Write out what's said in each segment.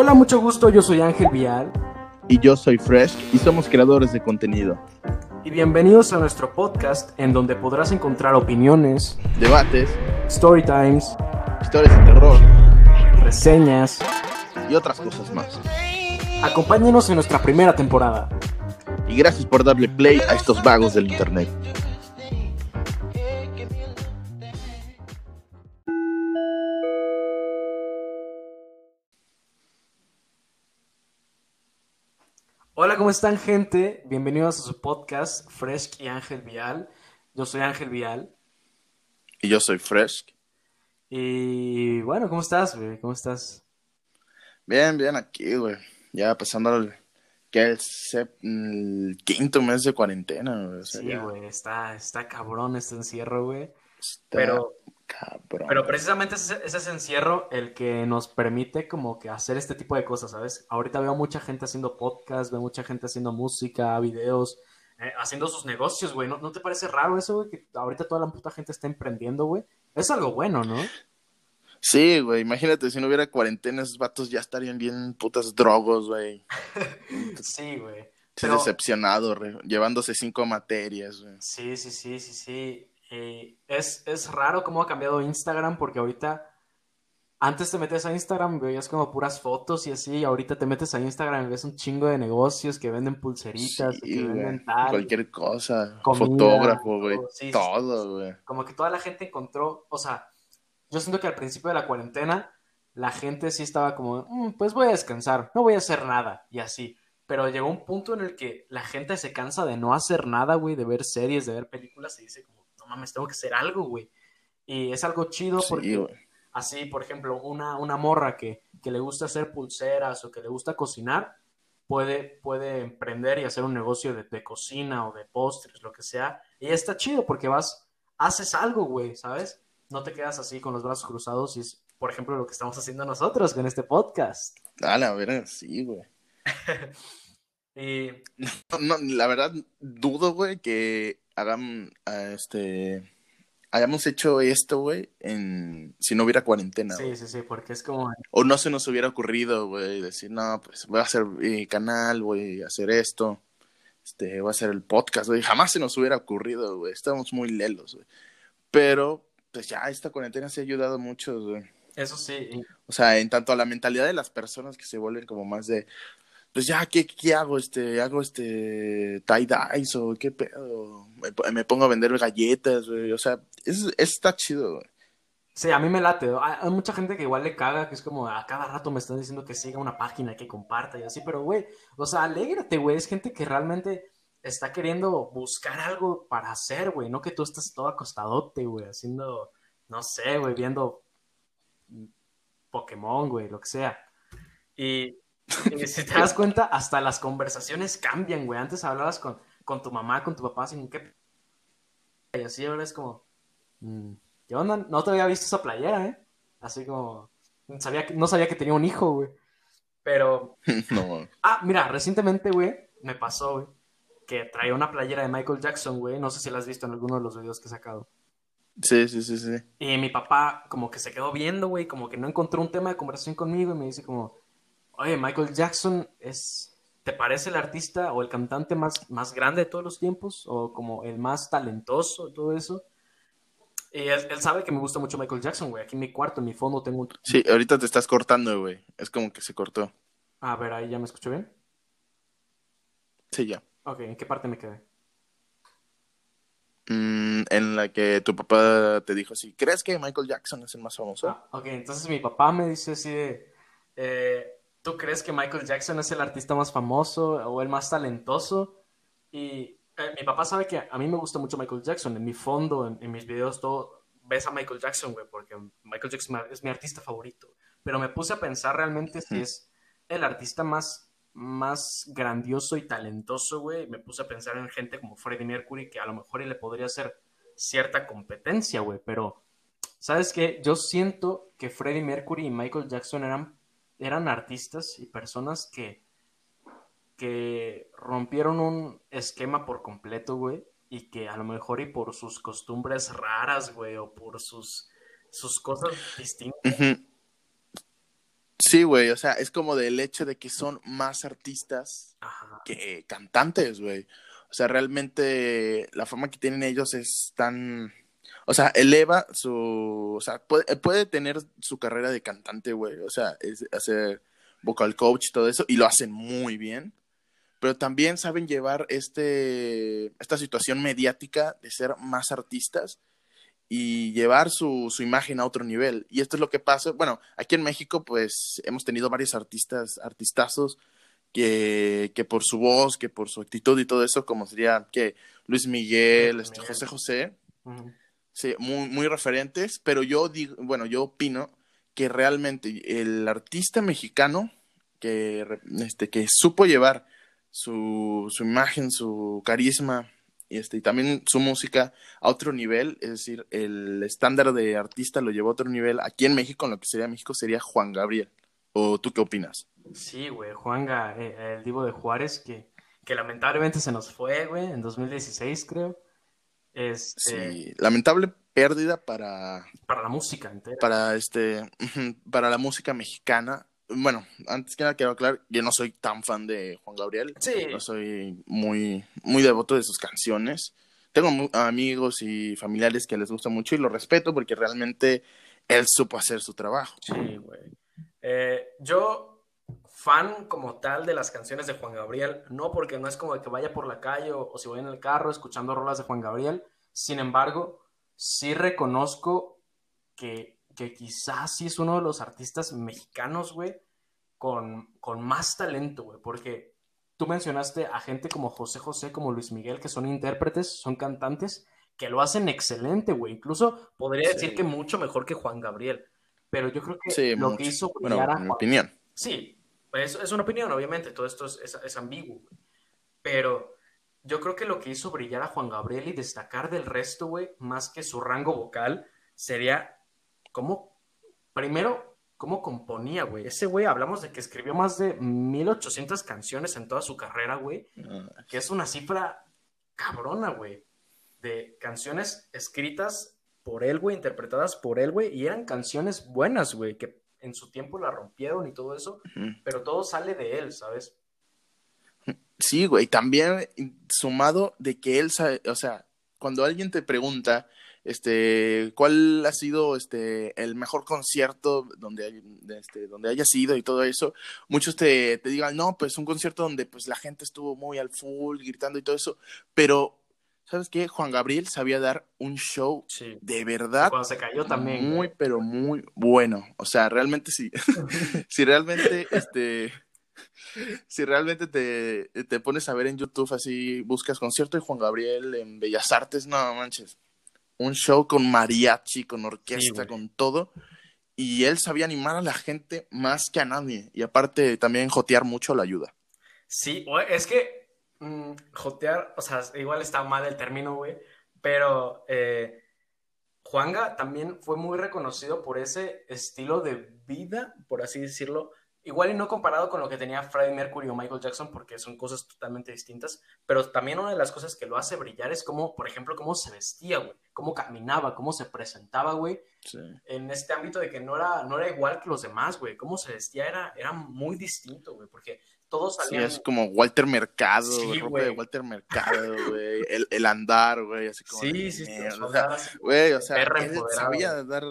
Hola, mucho gusto, yo soy Ángel Vial. Y yo soy Fresh y somos creadores de contenido. Y bienvenidos a nuestro podcast en donde podrás encontrar opiniones, debates, story times, historias de terror, reseñas y otras cosas más. Acompáñenos en nuestra primera temporada. Y gracias por darle play a estos vagos del internet. Hola, ¿cómo están, gente? Bienvenidos a su podcast Fresh y Ángel Vial. Yo soy Ángel Vial. Y yo soy Fresh. Y bueno, ¿cómo estás, güey? ¿Cómo estás? Bien, bien, aquí, güey. Ya pasando el, que el, quinto mes de cuarentena, güey. sí, güey, está, está cabrón este encierro, güey. Pero pero precisamente es ese, encierro el que nos permite como que hacer este tipo de cosas, ¿sabes? Ahorita veo mucha gente haciendo podcast, veo mucha gente haciendo música, videos, eh, haciendo sus negocios, güey. ¿No, te parece raro eso, güey? Que ahorita toda la puta gente está emprendiendo, güey. Es algo bueno, ¿no? Sí, güey, imagínate, si no hubiera cuarentena, esos vatos ya estarían bien putas drogos, güey. sí, güey. decepcionado, llevándose cinco materias, güey. Sí, sí, sí, sí, sí. Eh, es, es raro cómo ha cambiado Instagram porque ahorita antes te metes a Instagram veías como puras fotos y así, y ahorita te metes a Instagram y ves un chingo de negocios que venden pulseritas, que venden tal. Cualquier cosa, fotógrafo, güey, todo, güey. Como que toda la gente encontró, o sea, yo siento que al principio de la cuarentena la gente sí estaba como, mm, pues voy a descansar, no voy a hacer nada, y así. Pero llegó un punto en el que la gente se cansa de no hacer nada, güey, de ver series, de ver películas, y dice como, mames, tengo que hacer algo, güey. Y es algo chido porque así, por ejemplo, una, una morra que, que, le gusta hacer pulseras o que le gusta cocinar, puede, puede emprender y hacer un negocio de, de cocina o de postres, lo que sea. Y está chido porque vas, haces algo, güey, ¿sabes? No te quedas así con los brazos cruzados y es, por ejemplo, lo que estamos haciendo nosotros con este podcast. Dale, a ver, sí, güey. y... no, la verdad, dudo, güey, que hagan, este, hayamos hecho esto, güey, en, si no hubiera cuarentena. Sí, sí, sí, porque es como... O no se nos hubiera ocurrido, güey, decir, no, pues voy a hacer mi canal, voy a hacer esto, este, voy a hacer el podcast, güey, jamás se nos hubiera ocurrido, güey, estamos muy lelos, güey. Pero, pues ya, esta cuarentena se ha ayudado mucho, güey. Eso sí. O sea, en tanto a la mentalidad de las personas que se vuelven como más de, pues ya, ¿qué, qué hago? Este, hago este tie-dyes o qué pedo. Me, pongo a vender galletas, güey. O sea, es, está chido, güey. Sí, a mí me late. Hay mucha gente que igual le caga, que es como a cada rato me están diciendo que siga una página, que comparta y así, pero güey, o sea, alégrate, güey. Es gente que realmente está queriendo buscar algo para hacer, güey. No que tú estás todo acostadote, güey, haciendo, no sé, güey, viendo Pokémon, güey, lo que sea. Y si te das cuenta, hasta las conversaciones cambian, güey. Antes hablabas con, con tu mamá, con tu papá, sin qué. Y así ahora es como. Mm, ¿Qué onda? No te había visto esa playera, ¿eh? Así como. Sabía que, no sabía que tenía un hijo, güey. Pero. no. Ah, mira, recientemente, güey, me pasó, güey, que traía una playera de Michael Jackson, güey. No sé si la has visto en alguno de los videos que he sacado. Sí, sí, sí, sí. Y mi papá, como que se quedó viendo, güey, como que no encontró un tema de conversación conmigo y me dice, como Oye, Michael Jackson es, ¿te parece el artista o el cantante más, más grande de todos los tiempos? ¿O como el más talentoso todo eso? Y él, sabe que me gusta mucho Michael Jackson, güey. Aquí en mi cuarto, en mi fondo tengo un... Sí, ahorita te estás cortando, güey. Es como que se cortó. A ver, ahí ya me escucho bien. Sí, ya. Ok, ¿en qué parte me quedé? Mm, en la que tu papá te dijo así, ¿crees que Michael Jackson es el más famoso? Ah, ok, entonces mi papá me dice así de, eh, ¿tú crees que Michael Jackson es el artista más famoso o el más talentoso? Y eh, mi papá sabe que a mí me gusta mucho Michael Jackson. En mi fondo, en, mis videos, todo ves a Michael Jackson, güey, porque Michael Jackson es mi artista favorito. Pero me puse a pensar realmente si es el artista más, más grandioso y talentoso, güey. Me puse a pensar en gente como Freddie Mercury, que a lo mejor le podría hacer cierta competencia, güey. Pero, ¿sabes qué? Yo siento que Freddie Mercury y Michael Jackson eran eran artistas y personas que, que rompieron un esquema por completo, güey, y que a lo mejor y por sus costumbres raras, güey, o por sus, sus cosas distintas. Sí, güey, o sea, es como del hecho de que son más artistas Ajá. que cantantes, güey. O sea, realmente la fama que tienen ellos es tan... O sea, eleva su... O sea, puede, puede tener su carrera de cantante, güey. O sea, es hacer vocal coach y todo eso, y lo hacen muy bien. Pero también saben llevar este, esta situación mediática de ser más artistas y llevar su, su imagen a otro nivel. Y esto es lo que pasa. Bueno, aquí en México, pues hemos tenido varios artistas, artistazos que, que por su voz, que por su actitud y todo eso, como sería que Luis Miguel, Luis este, Miguel. José José, Ujú. Sí, muy, muy referentes, pero yo digo, bueno, yo opino que realmente el artista mexicano que, este, que supo llevar su, su imagen, su carisma y, este, y también su música a otro nivel, es decir, el estándar de artista lo llevó a otro nivel. Aquí en México, en lo que sería México, sería Juan Gabriel. ¿O tú qué opinas? Sí, güey, Juanga, eh, el Divo de Juárez, que, que lamentablemente se nos fue, güey, en 2016, creo. Este, Sí, lamentable pérdida para, para la música entera. para este para la música mexicana. Bueno, antes que nada quiero aclarar, yo no soy tan fan de Juan Gabriel, Sí, no soy muy muy devoto de sus canciones. Tengo amigos y familiares que les gusta mucho y lo respeto porque realmente él supo hacer su trabajo. sí, güey. Eh, yo, fan como tal de las canciones de Juan Gabriel, no porque no es como de que vaya por la calle o, o si voy en el carro escuchando rolas de Juan Gabriel, sin embargo, sí reconozco que, que quizás sí es uno de los artistas mexicanos, güey, con, con más talento, güey, porque tú mencionaste a gente como José José, como Luis Miguel, que son intérpretes, son cantantes, que lo hacen excelente, güey. Incluso podría Sí. decir que mucho mejor que Juan Gabriel. Pero yo creo que Sí, lo mucho. que hizo Bueno, a en mi opinión. Sí, es, es una opinión, obviamente, todo esto es, es, es ambiguo, güey. Pero yo creo que lo que hizo brillar a Juan Gabriel y destacar del resto, güey, más que su rango vocal, sería cómo, primero, cómo componía, güey. Ese güey, hablamos de que escribió más de 1800 canciones en toda su carrera, güey, que es una cifra cabrona, güey, de canciones escritas por él, güey, interpretadas por él, güey, y eran canciones buenas, güey, que en su tiempo la rompieron y todo eso, pero todo sale de él, ¿sabes? Sí, güey, también sumado de que él sabe, o sea, cuando alguien te pregunta, este, cuál ha sido, este, el mejor concierto donde, este, donde hayas ido y todo eso, muchos te, te digan, no, pues un concierto donde, pues, la gente estuvo muy al full, gritando y todo eso, pero, ¿sabes qué? Juan Gabriel sabía dar un show Sí. de verdad Cuando se cayó también. muy, pero muy bueno. O sea, realmente sí. si realmente, este, si realmente te, te pones a ver en YouTube así, buscas concierto de Juan Gabriel en Bellas Artes, no manches. Un show con mariachi, con orquesta, con todo. Y él sabía animar a la gente más que a nadie. Y aparte también jotear mucho la ayuda. Sí, es que mm, jotear, o sea, igual está mal el término, güey, pero eh, Juanga también fue muy reconocido por ese estilo de vida, por así decirlo, igual y no comparado con lo que tenía Freddie Mercury o Michael Jackson, porque son cosas totalmente distintas, pero también una de las cosas que lo hace brillar es como, por ejemplo, cómo se vestía, güey, cómo caminaba, cómo se presentaba, güey, Sí. en este ámbito de que no era, no era igual que los demás, güey. Cómo se vestía era, era muy distinto, güey, porque todos Sí, salían... es como Walter Mercado, Sí, ropa güey. de Walter Mercado, güey. El, el andar, güey, así como. Sí, de sí, sí, su o sea, Güey, o sea, sabía dar.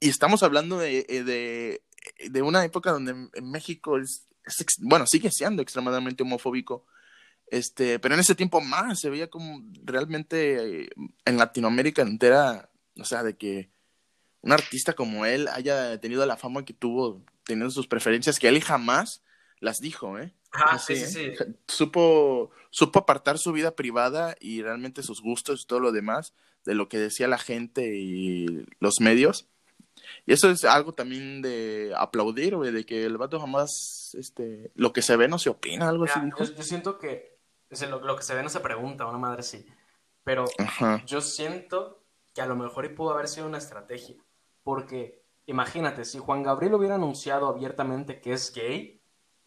Y estamos hablando de, eh, de, de una época donde en- México es, bueno, sigue siendo extremadamente homofóbico. Este, pero en ese tiempo más se veía como realmente eh, en Latinoamérica entera, o sea, de que un artista como él haya tenido la fama que tuvo, teniendo sus preferencias, que él jamás las dijo, ¿eh? Así, sí, sí, ¿eh? sí. Supo, supo apartar su vida privada y realmente sus gustos y todo lo demás de lo que decía la gente y los medios. Y eso es algo también de aplaudir, güey, de que el vato jamás, este, lo que se ve no se opina, algo así dijo. yo, yo siento que o sea, lo, lo que se ve no se pregunta, una madre sí. Pero Ajá. yo siento que a lo mejor y pudo haber sido una estrategia. Porque imagínate, si Juan Gabriel hubiera anunciado abiertamente que es gay,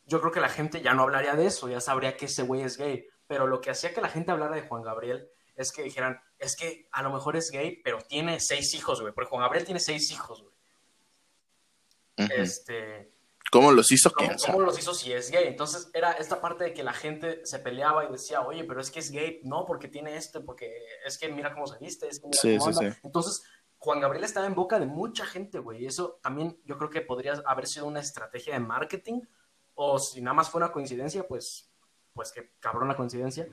yo creo que la gente ya no hablaría de eso, ya sabría que ese güey es gay. Pero lo que hacía que la gente hablara de Juan Gabriel es que dijeran, es que a lo mejor es gay, pero tiene seis hijos, güey. Porque Juan Gabriel tiene seis hijos, güey. este... ¿Cómo los hizo? ¿Cómo, ¿Cómo, los hizo si es gay? Entonces era esta parte de que la gente se peleaba y decía, oye, pero es que es gay, no, porque tiene esto, porque es que mira cómo se viste, es que mira cómo anda. Entonces, Juan Gabriel estaba en boca de mucha gente, güey, y eso también yo creo que podría haber sido una estrategia de marketing, o si nada más fue una coincidencia, pues, pues que cabrón la coincidencia,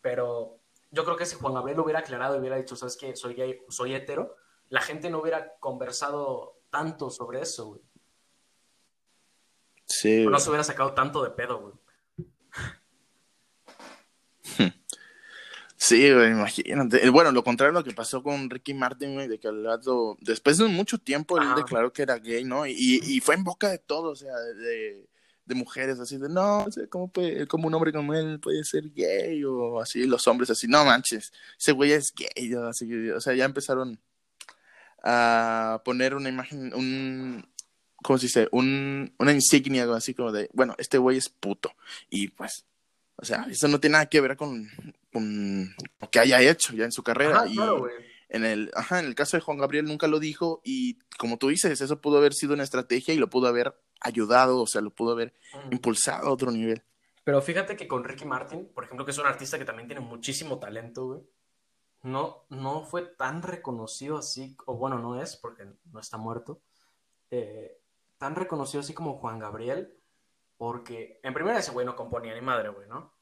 pero yo creo que si Juan Gabriel lo hubiera aclarado y hubiera dicho, sabes que soy gay, soy hetero, la gente no hubiera conversado tanto sobre eso, güey. Sí. no se hubiera sacado tanto de pedo, güey. Sí, güey, imagínate. Bueno, lo contrario a lo que pasó con Ricky Martin, güey, de que al lado, después de mucho tiempo, él declaró que era gay, ¿no? Y, y fue en boca de todos, o sea, de, de mujeres así de no, ¿cómo, puede, como un hombre como él puede ser gay? O así, los hombres así, no manches, ese güey es gay, así, o sea, ya empezaron a poner una imagen, un, ¿cómo se dice? Un, una insignia, así como de, bueno, este güey es puto. Y pues, o sea, eso no tiene nada que ver con, con lo que haya hecho ya en su carrera. y en el, ajá, en el caso de Juan Gabriel nunca lo dijo y como tú dices, eso pudo haber sido una estrategia y lo pudo haber ayudado, o sea, lo pudo haber impulsado a otro nivel. Pero fíjate que con Ricky Martin, por ejemplo, que es un artista que también tiene muchísimo talento, güey, no, no fue tan reconocido así, o bueno, no es, porque no está muerto, eh, tan reconocido así como Juan Gabriel, porque en primera ese güey no componía ni madre, güey, ¿no?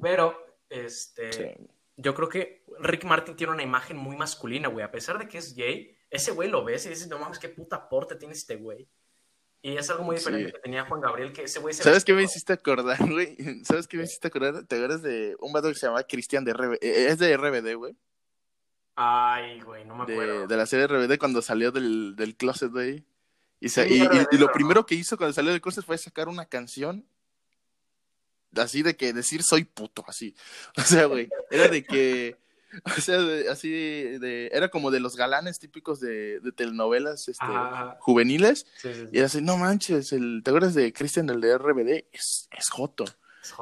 Pero, este, yo creo que Ricky Martin tiene una imagen muy masculina, güey, a pesar de que es gay, ese güey lo ves y dices, no mames, qué puta porte tiene este güey. Y es algo muy diferente que tenía Juan Gabriel, que ese güey se ¿Sabes qué me hiciste acordar, güey? ¿Sabes qué me hiciste acordar? ¿Te acuerdas de un vato que se llama Cristian de RBD? Eh, es de RBD, güey. Ay, güey, no me acuerdo. De, la serie RBD cuando salió del, del closet, güey. Y, y, lo primero que hizo cuando salió del closet fue sacar una canción así de que decir soy puto, así. O sea, güey, era de que O sea, así de, era como de los galanes típicos de, de telenovelas este, juveniles. Y era así, no manches, el, ¿te acuerdas de Christian, el de RBD? Es, es Joto.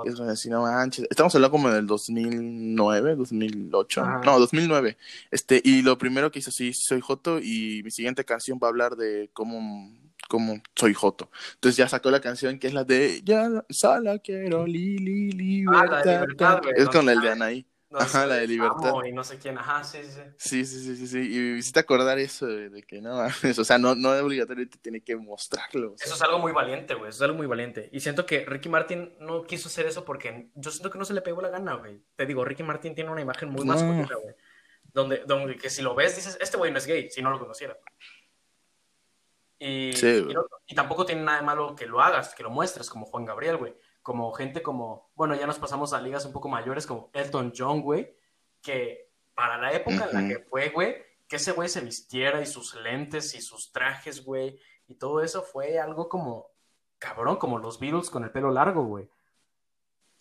Es así, no manches. Estamos hablando como del 2009, 2008. No, 2009. Este, y lo primero que hizo, sí, soy Joto. Y mi siguiente canción va a hablar de cómo, cómo soy Joto. Entonces ya sacó la canción que es la de Ya solo quiero li, li, libertad. es con el de Anaí ajá, la de libertad. y no sé quién, ajá, sí, sí. Sí, sí, sí, sí, Y hiciste acordar eso de, que no, o sea, no, no obligatoriamente tiene que mostrarlo. Eso es algo muy valiente, güey, eso es algo muy valiente. Y siento que Ricky Martin no quiso hacer eso porque yo siento que no se le pegó la gana, güey. Te digo, Ricky Martin tiene una imagen muy masculina, güey. Donde, donde que si lo ves dices, este güey no es gay, si no lo conociera. Y, y, y, tampoco tiene nada de malo que lo hagas, que lo muestres, como Juan Gabriel, güey como gente como, bueno, ya nos pasamos a ligas un poco mayores como Elton John, güey, que para la época en la que fue, güey, que ese güey se vistiera y sus lentes y sus trajes, güey, y todo eso fue algo como, cabrón, como los Beatles con el pelo largo, güey.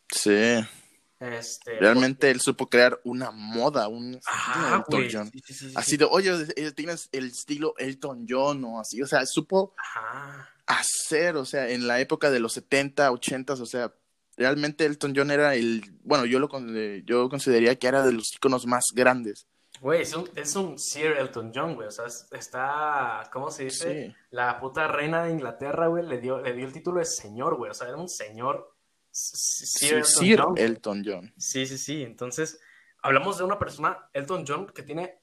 Sí. Este, Realmente él supo crear una moda, un Ajá, Elton John. así de, oye, eh, tienes el estilo Elton John o así, o sea, supo Ajá hacer, o sea, en la época de los 70, 80, o sea, realmente Elton John era el, bueno, yo lo yo consideraría que era de los iconos más grandes. Güey, es un, es un Sir Elton John, güey, o sea, está, ¿cómo se dice? La puta reina de Inglaterra, güey, le dio, le dio el título de señor, güey, o sea, era un señor. Sir, Elton, John, Elton John. Sí, sí, sí, entonces, hablamos de una persona, Elton John, que tiene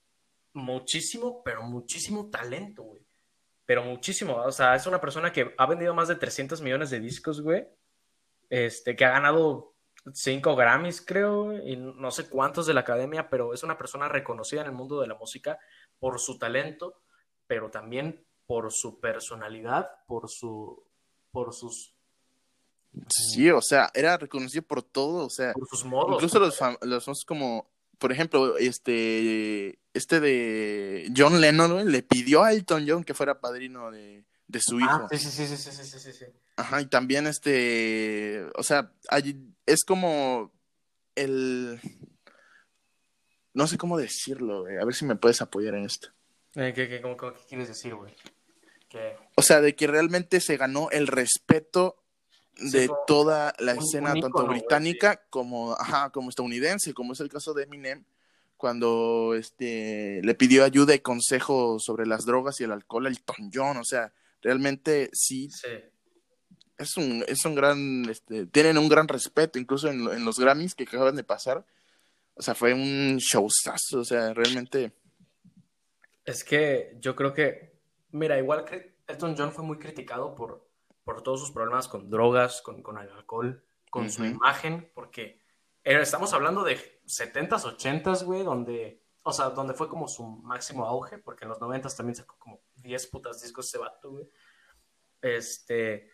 muchísimo, pero muchísimo talento, güey pero muchísimo. O sea, es una persona que ha vendido más de 300 millones de discos, güey. Este, que ha ganado 5 Grammys, creo, y no sé cuántos de la academia, pero es una persona reconocida en el mundo de la música por su talento, pero también por su personalidad, por su por sus Sí, o sea, era reconocido por todo, o sea, por sus modos. Incluso los, los como por ejemplo, este, este de John Lennon le pidió a Elton John que fuera padrino de, su ah, hijo. sí, sí, sí, sí, sí, sí, sí. Ajá, y también este, o sea, es como el, no sé cómo decirlo, a ver si me puedes apoyar en esto. Eh, ¿qué, qué, quieres decir, güey? O sea, de que realmente se ganó el respeto de toda la escena, tanto británica como, ajá, como estadounidense, como es el caso de Eminem, cuando este, le pidió ayuda y consejo sobre las drogas y el alcohol a Elton John, o sea, Realmente sí, Sí. es un, es un gran, este, tienen un gran respeto, incluso en, en los Grammys que acaban de pasar. O sea, fue un showzazo, o sea, realmente. Es que yo creo que, mira, igual que Elton John fue muy criticado por, por todos sus problemas con drogas, con, con el alcohol, con su imagen, porque estamos hablando de 70s, 80s, güey, donde, o sea, donde fue como su máximo auge, porque en los 90s también sacó como 10 putas discos ese vato, güey. Este,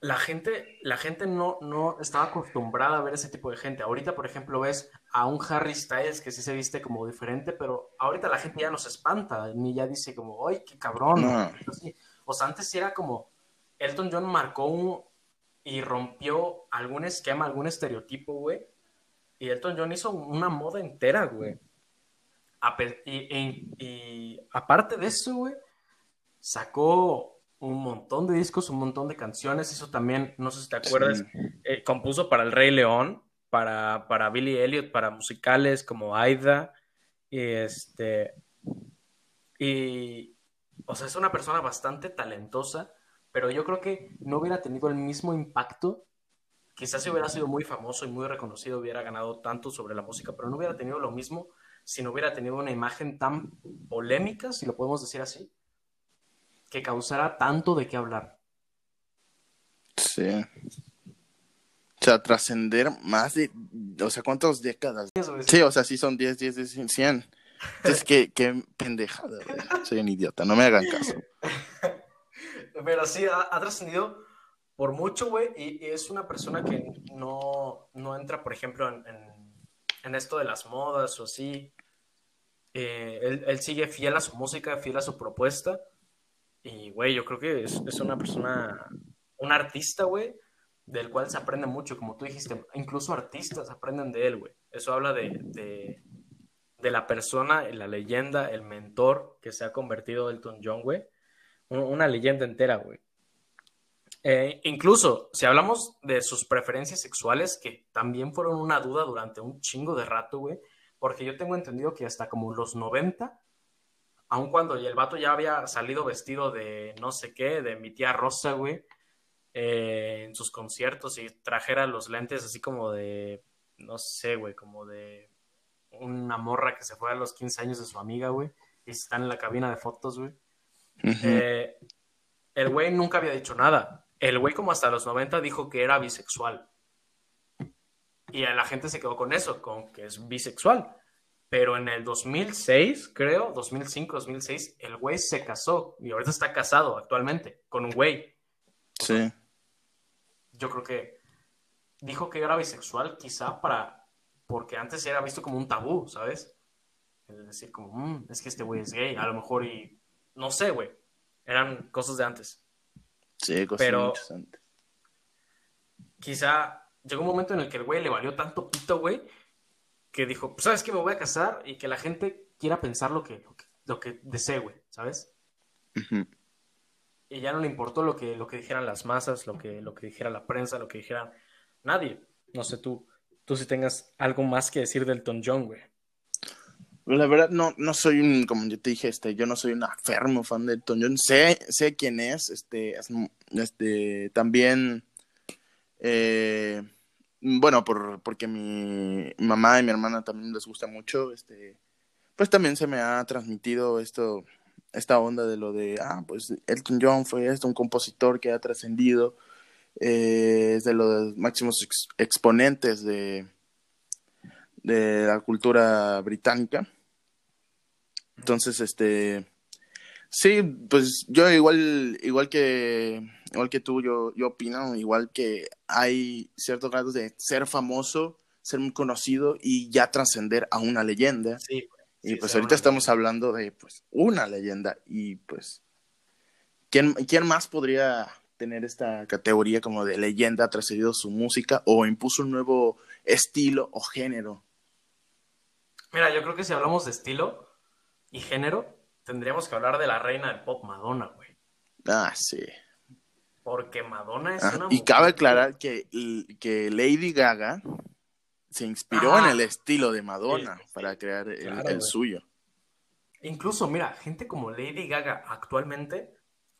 la gente, la gente no, no estaba acostumbrada a ver ese tipo de gente. Ahorita, por ejemplo, ves a un Harry Styles que sí se viste como diferente, pero ahorita la gente ya no se espanta, ni ya dice como, ¡ay, qué cabrón! No. O sea, antes sí era como, Elton John marcó un, y rompió algún esquema, algún estereotipo, güey. Y Elton John hizo una moda entera, güey. Y, y- y aparte de eso, güey, sacó un montón de discos, un montón de canciones. Hizo también, no sé si te acuerdas, Sí. eh, compuso para El Rey León, para, para Billy Elliot, para musicales como Aida. Y este. Y. O sea, es una persona bastante talentosa, pero yo creo que no hubiera tenido el mismo impacto. Quizás si hubiera sido muy famoso y muy reconocido, hubiera ganado tanto sobre la música, pero no hubiera tenido lo mismo si no hubiera tenido una imagen tan polémica, si lo podemos decir así, que causara tanto de qué hablar. Sí. O sea, trascender más de, o sea, ¿cuántas décadas? Sí, o sea, sí son 10, 10, 10, 100. Es que, qué pendejada, güey. Soy un idiota, no me hagan caso. Pero sí, ha, ha trascendido por mucho, güey, y, y es una persona que no, no entra, por ejemplo, en, en- en esto de las modas o así. Eh, él, él sigue fiel a su música, fiel a su propuesta. Y, güey, yo creo que es, es una persona, un artista, güey, del cual se aprende mucho, como tú dijiste. Incluso artistas aprenden de él, güey. Eso habla de, de, de la persona, la leyenda, el mentor que se ha convertido Elton John, güey. Un- Una leyenda entera, güey. Eh, incluso, si hablamos de sus preferencias sexuales, que también fueron una duda durante un chingo de rato, güey, porque yo tengo entendido que hasta como los 90, aun cuando el vato ya había salido vestido de no sé qué, de mi tía Rosa, güey, eh, en sus conciertos y trajera los lentes así como de, no sé, güey, como de una morra que se fue a los 15 años de su amiga, güey, y están en la cabina de fotos, güey. Eh, el güey nunca había dicho nada. El güey como hasta los 90 dijo que era bisexual. Y la gente se quedó con eso, con que es bisexual. Pero en el 2006, creo, 2005, 2006, el güey se casó y ahorita está casado actualmente con un güey. Sí. Yo creo que dijo que era bisexual quizá para, porque antes era visto como un tabú, ¿sabes? Es decir, como, "Mm, es que este güey es gay, a lo mejor y, no sé, güey, eran cosas de antes. Sí, cosas Pero- antes. Quizá llegó un momento en el que el güey le valió tanto pito, güey, que dijo, pues, ¿sabes qué? Me voy a casar y que la gente quiera pensar lo que, lo que, lo que desee, güey, ¿sabes? Y ya no le importó lo que, lo que dijeran las masas, lo que, lo que dijera la prensa, lo que dijera nadie. No sé tú, tú si tengas algo más que decir del Elton John, güey. La verdad, no, no soy un, como yo te dije, este, yo no soy un enfermo fan de Elton John. Sé, sé quién es, este, es- este, también, eh, bueno, por, porque mi mamá y mi hermana también les gusta mucho, este, pues también se me ha transmitido esto, esta onda de lo de, ah, pues Elton John fue esto, un compositor que ha trascendido, eh, es de los máximos ex- exponentes de, de la cultura británica. Entonces, este, sí, pues yo igual, igual que, igual que tú, yo, yo opino, igual que hay ciertos grados de ser famoso, ser muy conocido y ya trascender a una leyenda. Sí, Y sí, pues ahorita estamos leyenda. hablando de pues una leyenda y pues ¿quién, quién más podría tener esta categoría como de leyenda, ha trascendido su música o impuso un nuevo estilo o género? Mira, yo creo que si hablamos de estilo y género, tendríamos que hablar de la reina del pop, Madonna, güey. Ah, sí. Porque Madonna es Ah, una y cabe aclarar que, que Lady Gaga se inspiró Ah. en el estilo de Madonna Sí, para crear el, claro, el güey. suyo. Incluso, mira, gente como Lady Gaga actualmente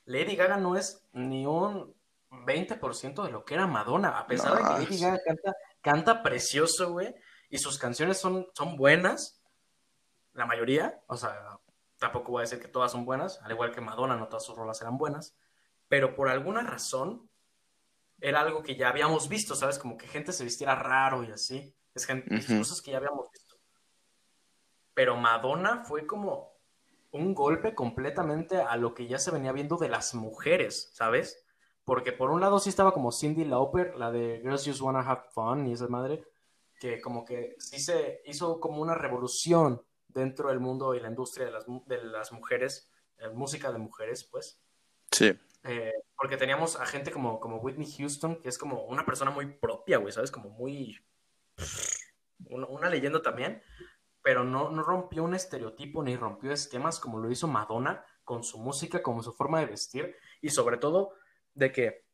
Lady Gaga no es ni un 20% de lo que era Madonna, a pesar de que Lady Gaga canta, canta precioso, güey, y sus canciones son, son buenas, la mayoría, o sea, tampoco voy a decir que todas son buenas, al igual que Madonna, no todas sus rolas eran buenas, pero por alguna razón era algo que ya habíamos visto, ¿sabes? Como que gente se vistiera raro y así, es, gente, cosas que ya habíamos visto. Pero Madonna fue como un golpe completamente a lo que ya se venía viendo de las mujeres, ¿sabes? Porque por un lado sí estaba como Cindy Lauper, la de Girls Just Wanna Have Fun y esa madre, que como que sí se hizo como una revolución dentro del mundo y la industria de las, de las mujeres, eh, música de mujeres, pues. Sí. Eh, porque teníamos a gente como, como Whitney Houston, que es como una persona muy propia, güey, ¿sabes? Como muy... una leyenda también, pero no, no rompió un estereotipo ni rompió esquemas como lo hizo Madonna con su música, con su forma de vestir y sobre todo de que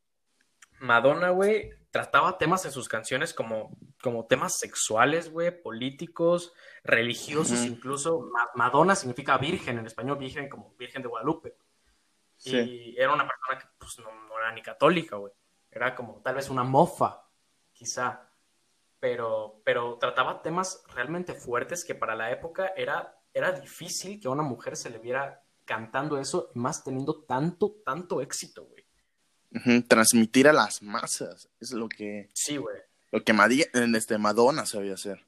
Madonna, güey, trataba temas en sus canciones como, como temas sexuales, güey, políticos, religiosos incluso. Madonna significa virgen en español, virgen como Virgen de Guadalupe. Y era una persona que pues, no, no era ni católica, güey. Era como tal vez una mofa, quizá pero, pero trataba temas realmente fuertes que para la época era, era difícil que a una mujer se le viera cantando eso, más teniendo tanto, tanto éxito, güey. Transmitir a las masas, es lo que... Sí, güey. Lo que este, Madonna sabía hacer.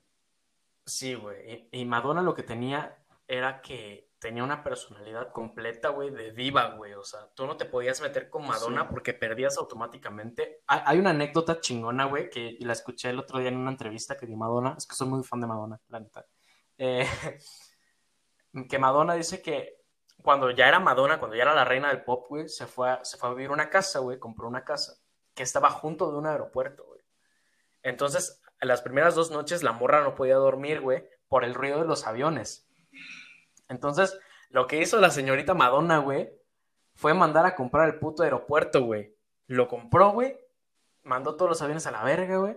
Sí, güey. y Madonna lo que tenía era que tenía una personalidad completa, güey, de diva, güey. O sea, tú no te podías meter con Madonna porque perdías automáticamente. Hay, una anécdota chingona, güey, que la escuché el otro día en una entrevista que dio Madonna. Es que soy muy fan de Madonna, la neta. Eh, que Madonna dice que cuando ya era Madonna, cuando ya era la reina del pop, güey, se fue a, se fue a vivir una casa, güey, compró una casa que estaba junto de un aeropuerto, güey. Entonces, en las primeras dos noches la morra no podía dormir, güey, por el ruido de los aviones. Entonces, lo que hizo la señorita Madonna, güey, fue mandar a comprar el puto aeropuerto, güey. Lo compró, güey. Mandó todos los aviones a la verga, güey.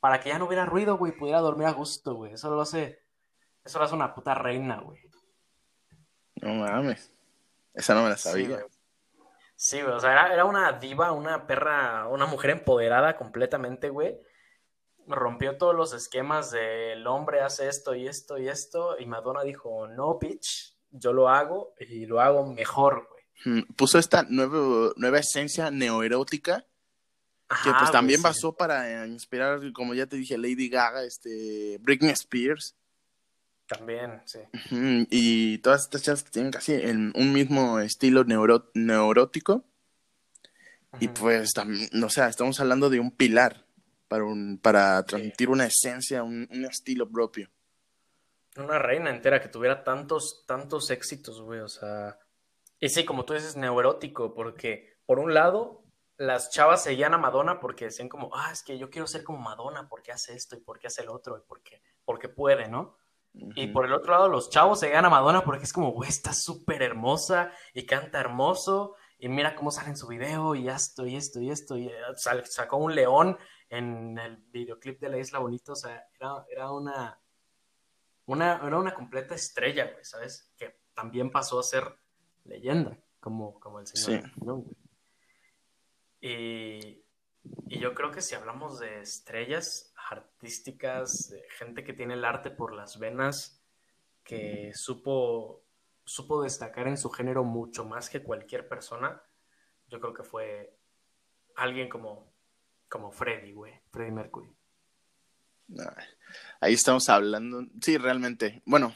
Para que ya no hubiera ruido, güey, pudiera dormir a gusto, güey. Eso lo hace. Eso lo hace una puta reina, güey. No mames. Esa no me la sabía. Sí, güey. O sea, era, era, una diva, una perra, una mujer empoderada completamente, güey rompió todos los esquemas del hombre hace esto y esto y esto, y Madonna dijo, no, bitch, yo lo hago y lo hago mejor, güey. Puso esta nueva, nueva esencia neoerótica que pues también basó para inspirar, como ya te dije, Lady Gaga, este, Britney Spears. También, sí. Y todas estas chicas que tienen casi un mismo estilo neurótico. Y pues, también, o sea, estamos hablando de un pilar para, un, para transmitir una esencia, un, estilo propio. Una reina entera que tuviera tantos, tantos éxitos, güey, o sea... Y sí, como tú dices, neurótico, porque por un lado, las chavas seguían a Madonna porque decían como, ah, es que yo quiero ser como Madonna, porque hace esto y porque hace el otro y porque, porque puede, ¿no? Y por el otro lado, los chavos seguían a Madonna porque es como, güey, está súper hermosa y canta hermoso y mira cómo sale en su video y esto y esto y esto y eh, sacó un león en el videoclip de La Isla Bonita, o sea, era, una, una, era una completa estrella, güey, ¿sabes? Que también pasó a ser leyenda, como, como el señor. Y, y yo creo que si hablamos de estrellas artísticas, de gente que tiene el arte por las venas, que supo, supo destacar en su género mucho más que cualquier persona, yo creo que fue alguien como como Freddy, güey. Freddy Mercury. Ahí estamos hablando. Sí, realmente. Bueno,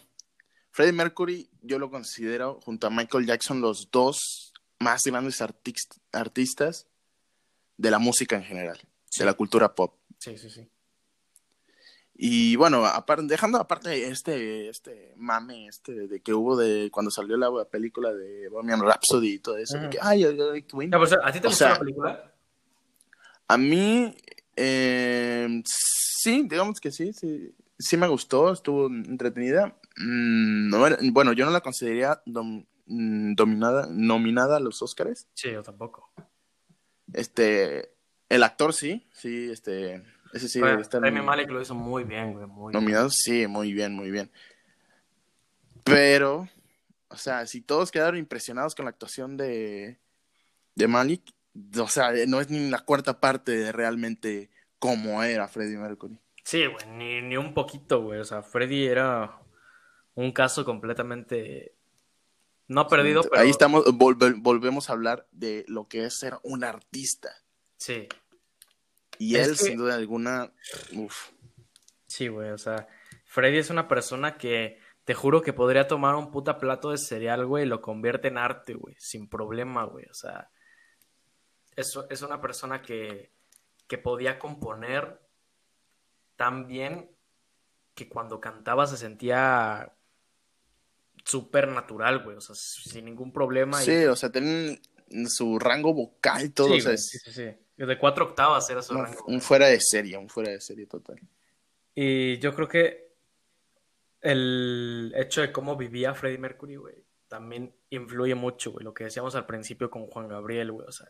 Freddie Mercury yo lo considero, junto a Michael Jackson, los dos más grandes artistas de la música en general, de la cultura pop. Sí, sí, sí. Y bueno, aparte, dejando aparte este, este mame este de que hubo de cuando salió la película de Bohemian Rhapsody y todo eso. ay, ay, pues, ¿A ti te gustó la película? A mí, eh, sí, digamos que sí, sí, sí me gustó, estuvo entretenida. Mm, bueno, yo no la consideraría mm, dominada, nominada a los Oscars. Sí, yo tampoco. Este, el actor sí, sí, este, ese sí. Remy Malek lo hizo muy bien, güey, muy Nominado, sí, muy bien, muy bien. Pero, o sea, si todos quedaron impresionados con la actuación de, de Malik, o sea, no es ni la cuarta parte de realmente cómo era Freddie Mercury. Sí, güey, ni, ni un poquito, güey. O sea, Freddie era un caso completamente no perdido, pero... Ahí estamos, volvemos a hablar de lo que es ser un artista. Sí. Y él, sin duda alguna, uf. Sí, güey, o sea, Freddy es una persona que te juro que podría tomar un puta plato de cereal, güey, y lo convierte en arte, güey, sin problema, güey. O sea, es, es una persona que, que podía componer tan bien que cuando cantaba se sentía súper natural, güey, o sea, sin ningún problema. Sí, o sea, tienen su rango vocal y todo, sí, o sea, sí, sí, sí, De cuatro octavas era su rango. Un fuera de serie, un fuera de serie total. Y yo creo que el hecho de cómo vivía Freddie Mercury, güey, también influye mucho, güey, lo que decíamos al principio con Juan Gabriel, güey, o sea,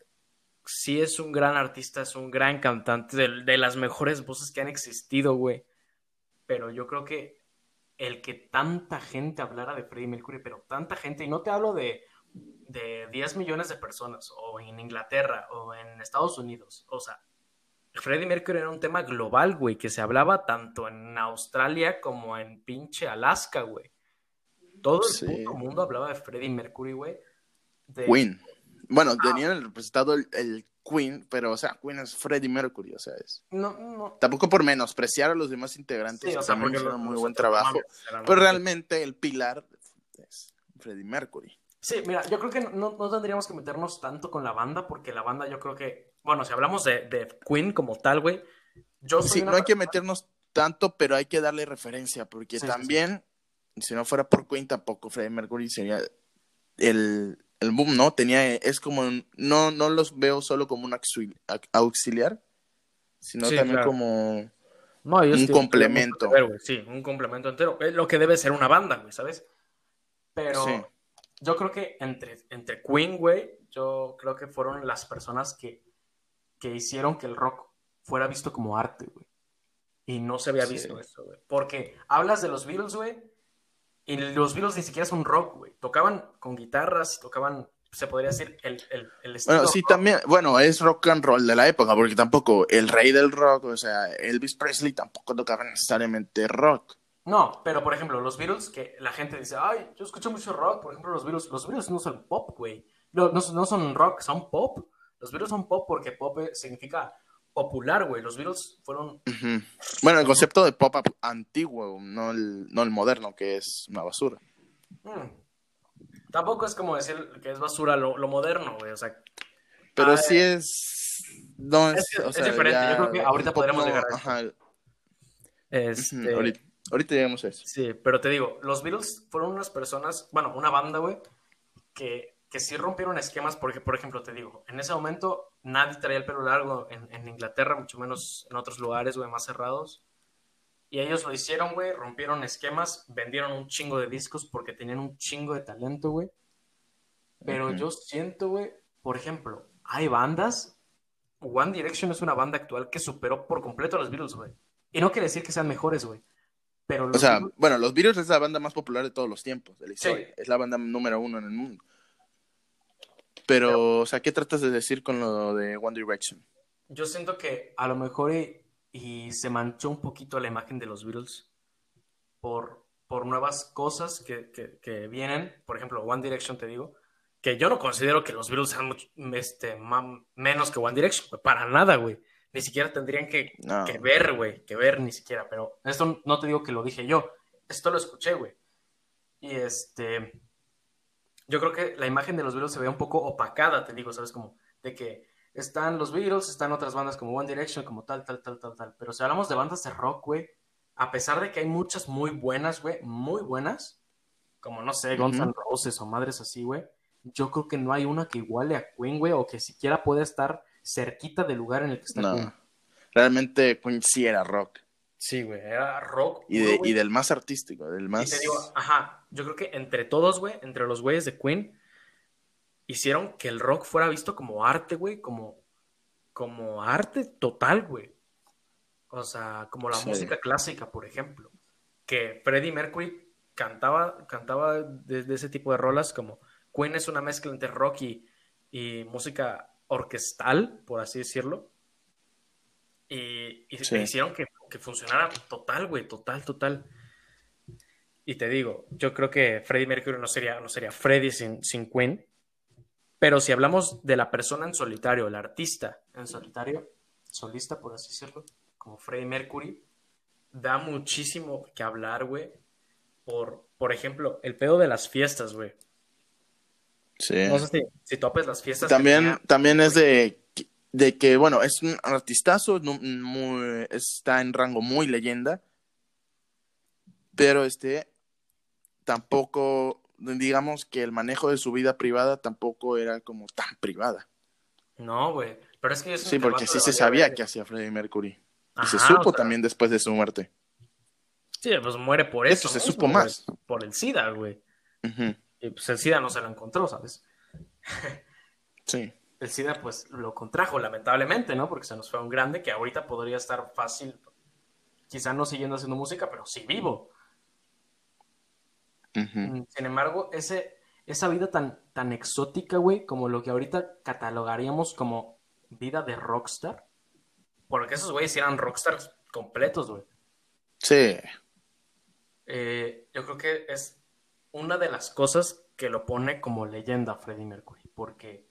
sí es un gran artista, es un gran cantante, de, de las mejores voces que han existido, güey, pero yo creo que el que tanta gente hablara de Freddie Mercury, pero tanta gente, y no te hablo de, de 10 millones de personas, o en Inglaterra, o en Estados Unidos, o sea, Freddie Mercury era un tema global, güey, que se hablaba tanto en Australia como en pinche Alaska, güey. Todo el mundo hablaba de Freddie Mercury, güey. Queen. Bueno, ah. tenían representado el, Queen, pero, o sea, Queen es Freddie Mercury, o sea, es. No, no. Tampoco por menospreciar a los demás integrantes, sí, o sea, también hicieron muy buen trabajo. pero realmente el pilar es Freddie Mercury. Sí, mira, yo creo que no, no, tendríamos que meternos tanto con la banda, porque la banda yo creo que, bueno, si hablamos de, de Queen como tal, güey, yo Sí, no hay que meternos tanto, pero hay que darle referencia, porque también, si no fuera por Queen, tampoco Freddie Mercury sería el, el boom, ¿no? Tenía, es como, no, no los veo solo como un auxiliar, sino también como un complemento. sí, un complemento entero. Es lo que debe ser una banda, güey, ¿sabes? Pero yo creo que entre, entre Queen, güey, yo creo que fueron las personas que, que hicieron que el rock fuera visto como arte, güey. Y no se había visto eso, güey. Porque hablas de los Beatles, güey, y los Beatles ni siquiera son rock, güey. Tocaban con guitarras, tocaban, se podría decir, el, el, el estilo Bueno, sí, también, bueno, es rock and roll de la época, porque tampoco el rey del rock, o sea, Elvis Presley tampoco tocaba necesariamente rock. No, pero por ejemplo, los Beatles, que la gente dice, ay, yo escucho mucho rock, por ejemplo, los Beatles, los Beatles no son pop, güey. No, no, no son rock, son pop. Los Beatles son pop porque pop significa popular, güey. Los Beatles fueron. Bueno, el concepto de pop antiguo, no el, no el moderno, que es una basura. Hmm. Tampoco es como decir que es basura lo, moderno, güey. O sea. Pero sí es. No es. diferente. Yo creo que ahorita podremos llegar a eso. Este... ahorita, ahorita, llegamos a eso. Sí, pero te digo, los Beatles fueron unas personas, bueno, una banda, güey, que que sí rompieron esquemas, porque, por ejemplo, te digo, en ese momento nadie traía el pelo largo en, Inglaterra, mucho menos en otros lugares, güey, más cerrados. Y ellos lo hicieron, güey, rompieron esquemas, vendieron un chingo de discos porque tenían un chingo de talento, güey. Pero yo siento, güey, por ejemplo, hay bandas. One Direction es una banda actual que superó por completo a los Beatles, güey. Y no quiere decir que sean mejores, güey. Pero o sea, bueno, los Beatles es la banda más popular de todos los tiempos de la historia. Es la banda número uno en el mundo. Pero, o sea, ¿qué tratas de decir con lo de One Direction? Yo siento que a lo mejor y, se manchó un poquito la imagen de los Beatles por, por nuevas cosas que, que, vienen. Por ejemplo, One Direction, te digo, que yo no considero que los Beatles sean este, menos que One Direction, para nada, güey. Ni siquiera tendrían que, que ver, güey, que ver ni siquiera. Pero esto no te digo que lo dije yo, esto lo escuché, güey. Y este yo creo que la imagen de los Beatles se ve un poco opacada, te digo, ¿sabes? Como de que están los Beatles, están otras bandas como One Direction, como tal, tal, tal, tal, tal. Pero si hablamos de bandas de rock, güey, a pesar de que hay muchas muy buenas, güey, muy buenas, como no sé, Guns N' Roses o madres así, güey, yo creo que no hay una que iguale a Queen, güey, o que siquiera pueda estar cerquita del lugar en el que está no. Queen. Realmente Queen sí era rock. Sí, güey, era rock. Y, de, y, del más artístico, del más... Y te digo, ajá, yo creo que entre todos, güey, entre los güeyes de Queen, hicieron que el rock fuera visto como arte, güey, como, como arte total, güey. O sea, como la música clásica, por ejemplo. Que Freddie Mercury cantaba, cantaba de, ese tipo de rolas como Queen es una mezcla entre rock y, y música orquestal, por así decirlo. Y, y Sí. hicieron que, que funcionara total, güey, total, total. Y te digo, yo creo que Freddie Mercury no sería, no sería Freddie sin, sin Queen. Pero si hablamos de la persona en solitario, el artista en solitario, solista, por así decirlo, como Freddie Mercury, da muchísimo que hablar, güey. Por, por ejemplo, el pedo de las fiestas, güey. Sí. No sé si, si topes las fiestas. También, también es de, de que, bueno, es un artistazo, muy- está en rango muy leyenda, pero este tampoco, digamos que el manejo de su vida privada tampoco era como tan privada. No, güey. Pero es que es un Sí, porque sí se sabía que hacía Freddie Mercury. Y se supo o sea, también después de su muerte. Sí, pues muere por eso. hecho, se supo más. Por el SIDA, güey. Ujú, Y pues el SIDA no se lo encontró, ¿sabes? Sí. El SIDA, pues lo contrajo, lamentablemente, ¿no? Porque se nos fue un grande que ahorita podría estar fácil, quizá no siguiendo haciendo música, pero sí vivo. Mm, Sin embargo, ese, esa vida tan, tan exótica, güey, como lo que ahorita catalogaríamos como vida de rockstar, porque esos güeyes eran rockstars completos, güey. Sí. Eh, yo creo que es una de las cosas que lo pone como leyenda a Freddie Mercury, porque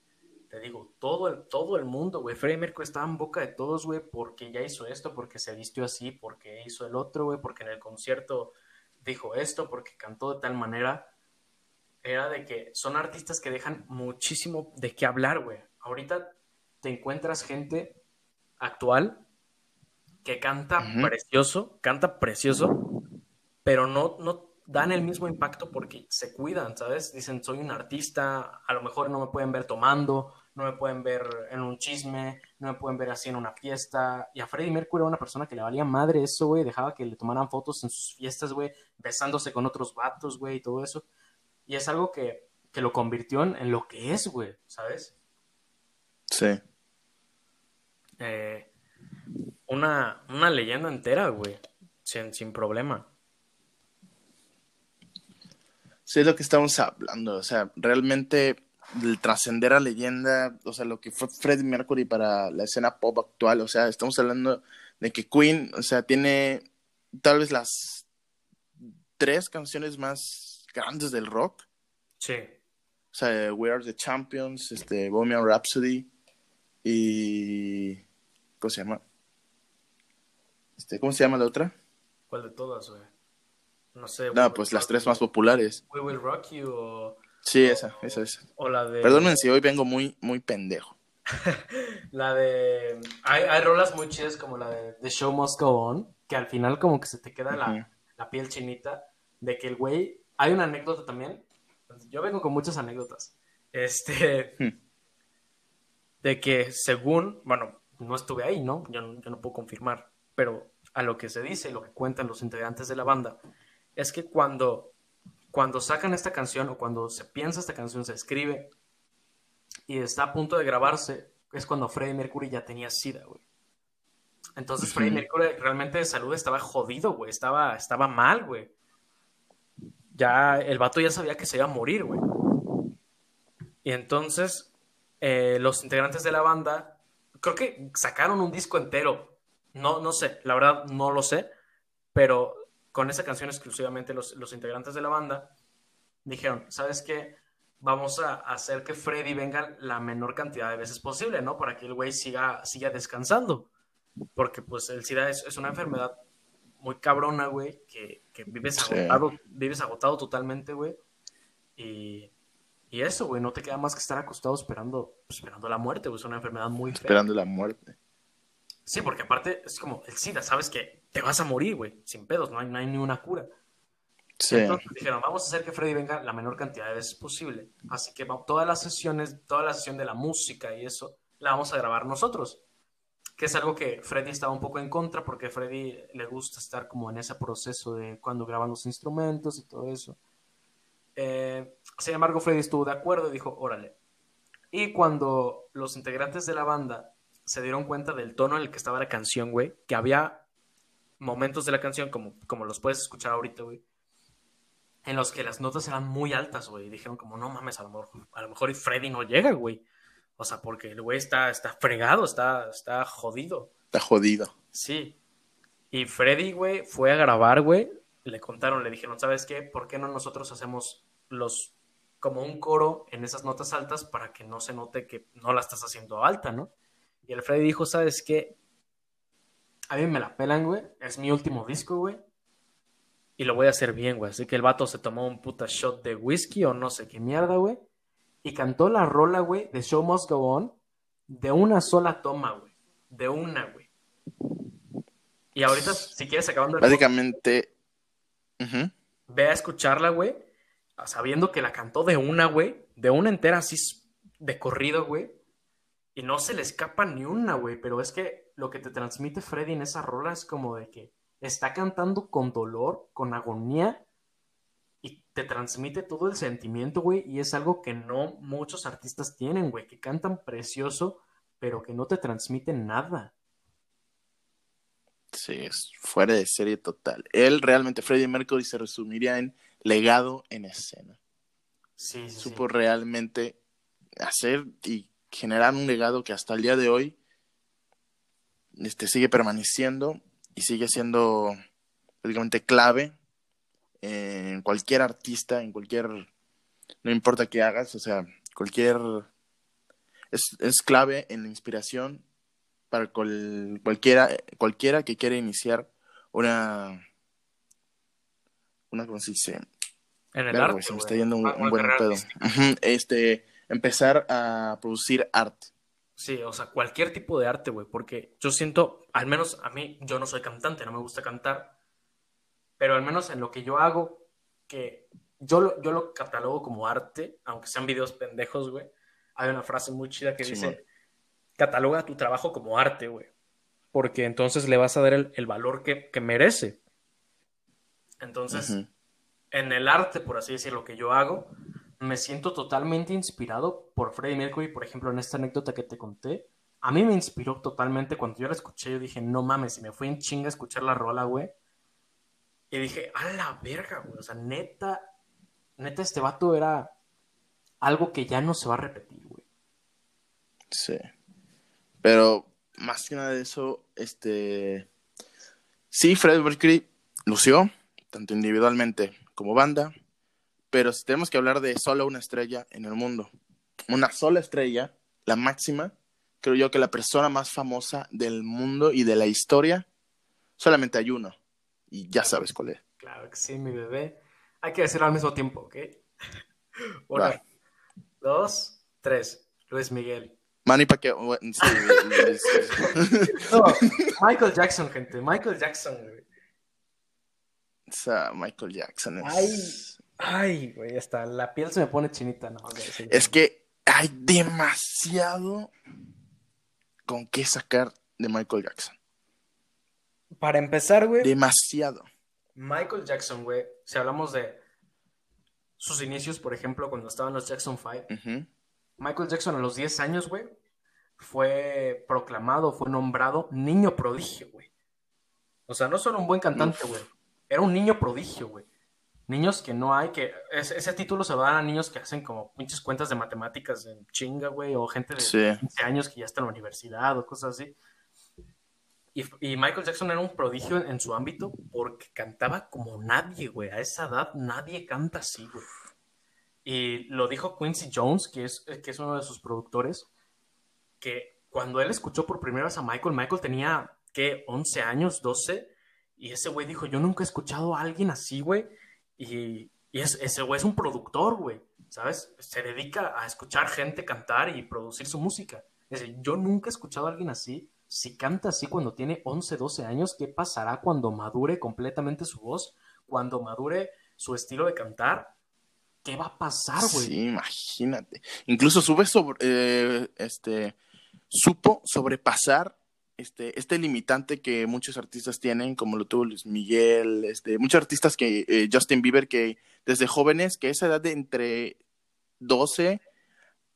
te digo, todo el, todo el mundo, güey, Freddie Mercury estaba en boca de todos, güey, porque ya hizo esto, porque se vistió así, porque hizo el otro, güey, porque en el concierto dijo esto, porque cantó de tal manera. Era de que son artistas que dejan muchísimo de qué hablar, güey. Ahorita te encuentras gente actual que canta precioso, canta precioso, pero no, no dan el mismo impacto porque se cuidan, ¿sabes? Dicen, soy un artista, a lo mejor no me pueden ver tomando, no me pueden ver en un chisme, no me pueden ver así en una fiesta. Y a Freddie Mercury era una persona que le valía madre eso, güey, dejaba que le tomaran fotos en sus fiestas, güey, besándose con otros vatos, güey, y todo eso. Y es algo que, que lo convirtió en, en lo que es, güey, ¿sabes? Sí. Eh, una, una leyenda entera, güey, sin, sin problema. Sí, es lo que estamos hablando. O sea, realmente el trascender a leyenda, o sea, lo que fue Freddie Mercury para la escena pop actual, o sea, estamos hablando de que Queen, o sea, tiene tal vez las tres canciones más grandes del rock. Sí. O sea, We Are the Champions, este, Bohemian Rhapsody y... ¿Cómo se llama? Este, ¿Cómo se llama la otra? ¿Cuál de todas, güey? No sé. No, pues las tres más populares. We Will Rock You o, Sí, esa, esa, esa. o la de... Perdónenme si hoy vengo muy, muy pendejo. La de... Hay, hay rolas muy chidas como la de The Show Must Go On, que al final como que se te queda la, la piel chinita de que el güey... Hay una anécdota también. Yo vengo con muchas anécdotas. Este... Hmm. De que según... Bueno, no estuve ahí, ¿no? Yo, no- yo no puedo confirmar. Pero a lo que se dice y lo que cuentan los integrantes de la banda es que cuando, cuando sacan esta canción o cuando se piensa esta canción, se escribe y está a punto de grabarse, es cuando Freddie Mercury ya tenía SIDA, güey. Entonces Freddie Ujú. Mercury realmente de salud estaba jodido, güey. Estaba, estaba mal, güey. Ya el vato ya sabía que se iba a morir, güey. Y entonces eh, los integrantes de la banda, creo que sacaron un disco entero. No, no sé, la verdad no lo sé, pero con esa canción exclusivamente los, los integrantes de la banda dijeron, ¿sabes qué? Vamos a hacer que Freddy venga la menor cantidad de veces posible, ¿no? Para que el güey siga, siga descansando. Porque pues el SIDA es, es una enfermedad muy cabrona, güey, que, que vives Sí. agotado, vives agotado totalmente, güey. Y, y eso, güey, no te queda más que estar acostado esperando, esperando la muerte, güey. Es una enfermedad muy fea. Esperando la muerte. Sí, porque aparte es como el SIDA, sabes que te vas a morir, güey, sin pedos, no hay, no hay ni una cura. Sí. Entonces dijeron, vamos a hacer que Freddy venga la menor cantidad de veces posible. Así que todas las sesiones, toda la sesión de la música y eso, la vamos a grabar nosotros. Que es algo que Freddy estaba un poco en contra porque Freddy le gusta estar como en ese proceso de cuando graban los instrumentos y todo eso. Eh, sin embargo, Freddy estuvo de acuerdo y dijo, órale. Y cuando los integrantes de la banda se dieron cuenta del tono en el que estaba la canción, güey, que había momentos de la canción, como, como los puedes escuchar ahorita, güey, en los que las notas eran muy altas, güey. Y dijeron como, no mames, a lo mejor, a lo mejor Freddy no llega, güey. O sea, porque el güey está, está fregado, está, está jodido. Está jodido. Sí. Y Freddy, güey, fue a grabar, güey. Le contaron, le dijeron, ¿sabes qué? ¿Por qué no nosotros hacemos los como un coro en esas notas altas para que no se note que no la estás haciendo alta, ¿no? Y el Freddy dijo, ¿sabes qué? A mí me la pelan, güey. Es mi último disco, güey. Y lo voy a hacer bien, güey. Así que el vato se tomó un puta shot de whisky o no sé qué mierda, güey. Y cantó la rola, güey, de Show Must Go On de una sola toma, güey. De una, güey. Y ahorita, si quieres, acabando el Básicamente. ve a escucharla, güey. Sabiendo que la cantó de una, güey. De una entera, así de corrido, güey. Y no se le escapa ni una, güey. Pero es que lo que te transmite Freddy en esa rola es como de que está cantando con dolor, con agonía. Y te transmite todo el sentimiento, güey. Y es algo que no muchos artistas tienen, güey. Que cantan precioso, pero que no te transmiten nada. Sí, es fuera de serie total. Él realmente, Freddie Mercury, se resumiría en legado en escena. Sí, sí, Supo sí. realmente hacer y generar un legado que hasta el día de hoy este, sigue permaneciendo y sigue siendo prácticamente clave en cualquier artista, en cualquier, no importa qué hagas, o sea, cualquier, es, es clave en la inspiración para cual- cualquiera, cualquiera que quiera iniciar una, una, ¿cómo se dice? En el arte, se me está yendo un, un buen pedo. Este, empezar a producir arte. Sí, o sea, cualquier tipo de arte, güey, porque yo siento, al menos a mí, yo no soy cantante, no me gusta cantar, pero al menos en lo que yo hago, que yo lo, yo lo catalogo como arte, aunque sean videos pendejos, güey, hay una frase muy chida que dice, cataloga tu trabajo como arte, güey, porque entonces le vas a dar el, el valor que, que merece. Entonces, en el arte, por así decirlo, que yo hago, me siento totalmente inspirado por Freddie Mercury, por ejemplo, en esta anécdota que te conté. A mí me inspiró totalmente cuando yo la escuché, yo dije, no mames, y me fui en chinga a escuchar la rola, güey. Y dije, a la verga, güey. O sea, neta, neta, este vato era algo que ya no se va a repetir, güey. Sí. Pero más que nada de eso, este. Sí, Freddie Mercury lució, tanto individualmente como banda. Pero si tenemos que hablar de solo una estrella en el mundo, una sola estrella, la máxima, creo yo que la persona más famosa del mundo y de la historia, solamente hay uno. Y ya sabes cuál es. Claro que sí, mi bebé. Hay que decirlo al mismo tiempo, ¿ok? Una, Va. dos, tres. Luis Miguel. Manny Pacquiao, sí, No, Michael Jackson, gente. Michael Jackson, güey. o sea, Michael Jackson es... Ay. Ay, güey, hasta la piel se me pone chinita, no. güey, sí. Es que hay demasiado con qué sacar de Michael Jackson. Para empezar, güey, Demasiado. Michael Jackson, güey, si hablamos de sus inicios, por ejemplo, cuando estaban los Jackson 5, Ujú. Michael Jackson a los 10 años, güey, fue proclamado, fue nombrado niño prodigio, güey. O sea, no solo un buen cantante, Uf. güey, era un niño prodigio, güey. Niños que no hay, que es- ese título se va a dar a niños que hacen como pinches cuentas de matemáticas en chinga, güey, o gente de Sí. 15 años que ya está en la universidad o cosas así. Y, y Michael Jackson era un prodigio en, en su ámbito porque cantaba como nadie, güey. A esa edad nadie canta así, güey. Y lo dijo Quincy Jones, que es, que es uno de sus productores, que cuando él escuchó por primera vez a Michael, Michael tenía, ¿qué? 11 años, 12, y ese güey dijo, yo nunca he escuchado a alguien así, güey. Y, es- ese güey es un productor, güey, ¿sabes? Se dedica a escuchar gente cantar y producir su música. Dice, yo nunca he escuchado a alguien así. Si canta así cuando tiene 11, 12 años, ¿qué pasará cuando madure completamente su voz? Cuando madure su estilo de cantar, ¿qué va a pasar, güey? Sí, imagínate. Incluso sube sobre, eh, este, supo sobrepasar este, este limitante que muchos artistas tienen, como lo tuvo Luis Miguel, este, muchos artistas que, eh, Justin Bieber, que desde jóvenes, que esa edad de entre 12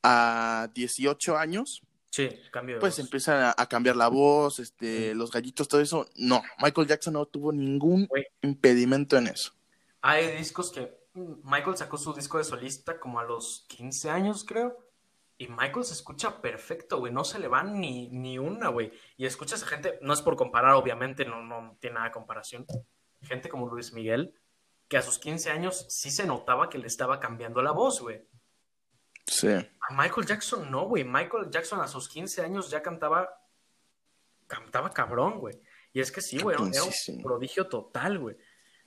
a 18 años, Sí, cambio pues voz. empiezan a, a cambiar la voz, este, los gallitos, todo eso. No, Michael Jackson no tuvo ningún impedimento en eso. Hay discos que mm, Michael sacó su disco de solista como a los 15 años, creo. Y Michael se escucha perfecto, güey. No se le va ni, ni una, güey. Y escuchas a gente, no es por comparar, obviamente, no, no tiene nada de comparación. Gente como Luis Miguel, que a sus 15 años sí se notaba que le estaba cambiando la voz, güey. Sí. A Michael Jackson no, güey. Michael Jackson a sus 15 años ya cantaba. Cantaba cabrón, güey. Y es que sí, güey. Era un prodigio total, güey.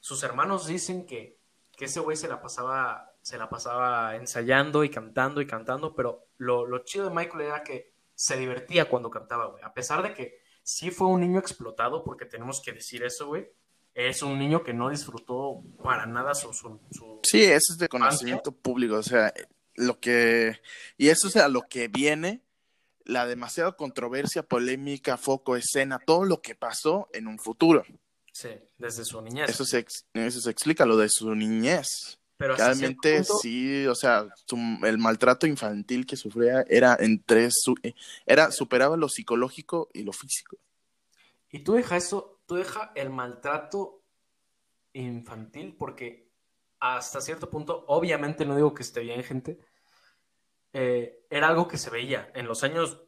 Sus hermanos dicen que, que ese güey se la pasaba. Se la pasaba ensayando y cantando y cantando, pero lo, lo chido de Michael era que se divertía cuando cantaba, güey. A pesar de que sí fue un niño explotado, porque tenemos que decir eso, güey. Es un niño que no disfrutó para nada su. su, sí, eso es de conocimiento público. O sea, lo que. Y eso es a lo que viene la demasiada controversia, polémica, foco, escena, todo lo que pasó en un futuro. Sí, desde su niñez. Eso se, eso se explica, lo de su niñez. Pero realmente sí, o sea, el maltrato infantil que sufría era entre su, era superaba lo psicológico y lo físico. Y tú deja eso, tú deja el maltrato infantil porque hasta cierto punto, obviamente no digo que esté bien, gente, eh, era algo que se veía en los años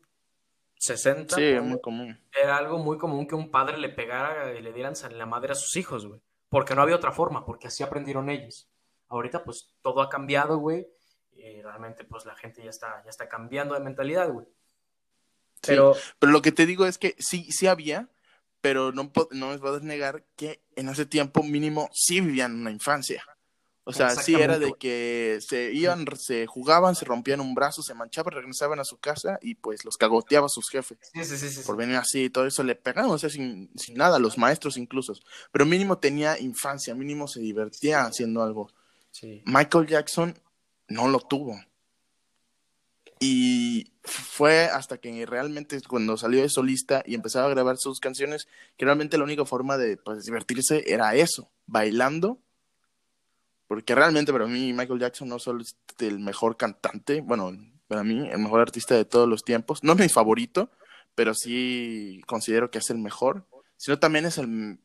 60. Sí, muy común. Era algo muy común que un padre le pegara y le dieran la madre a sus hijos, güey. Porque no había otra forma, porque así aprendieron ellos. Ahorita, pues, todo ha cambiado, güey. Y realmente, pues, la gente ya está, ya está cambiando de mentalidad, güey. Pero... pero lo que te digo es que sí, sí había, pero no, no me puedes negar que en ese tiempo mínimo sí vivían una infancia. O sea, sí era de que se iban, se jugaban, se rompían un brazo, se manchaban, regresaban a su casa y pues los cagoteaba sus jefes. Sí, sí, sí, por venir así y todo eso le pegaban, o sea, sin, sin nada, los maestros incluso. Pero mínimo tenía infancia, mínimo se divertía haciendo algo. Michael Jackson no lo tuvo. Y fue hasta que realmente cuando salió de solista y empezaba a grabar sus canciones, que realmente la única forma de pues, divertirse era eso, bailando porque realmente para mí Michael Jackson no solo es el mejor cantante, bueno, para mí el mejor artista de todos los tiempos, no es mi favorito, pero sí considero que es el mejor, sino también es el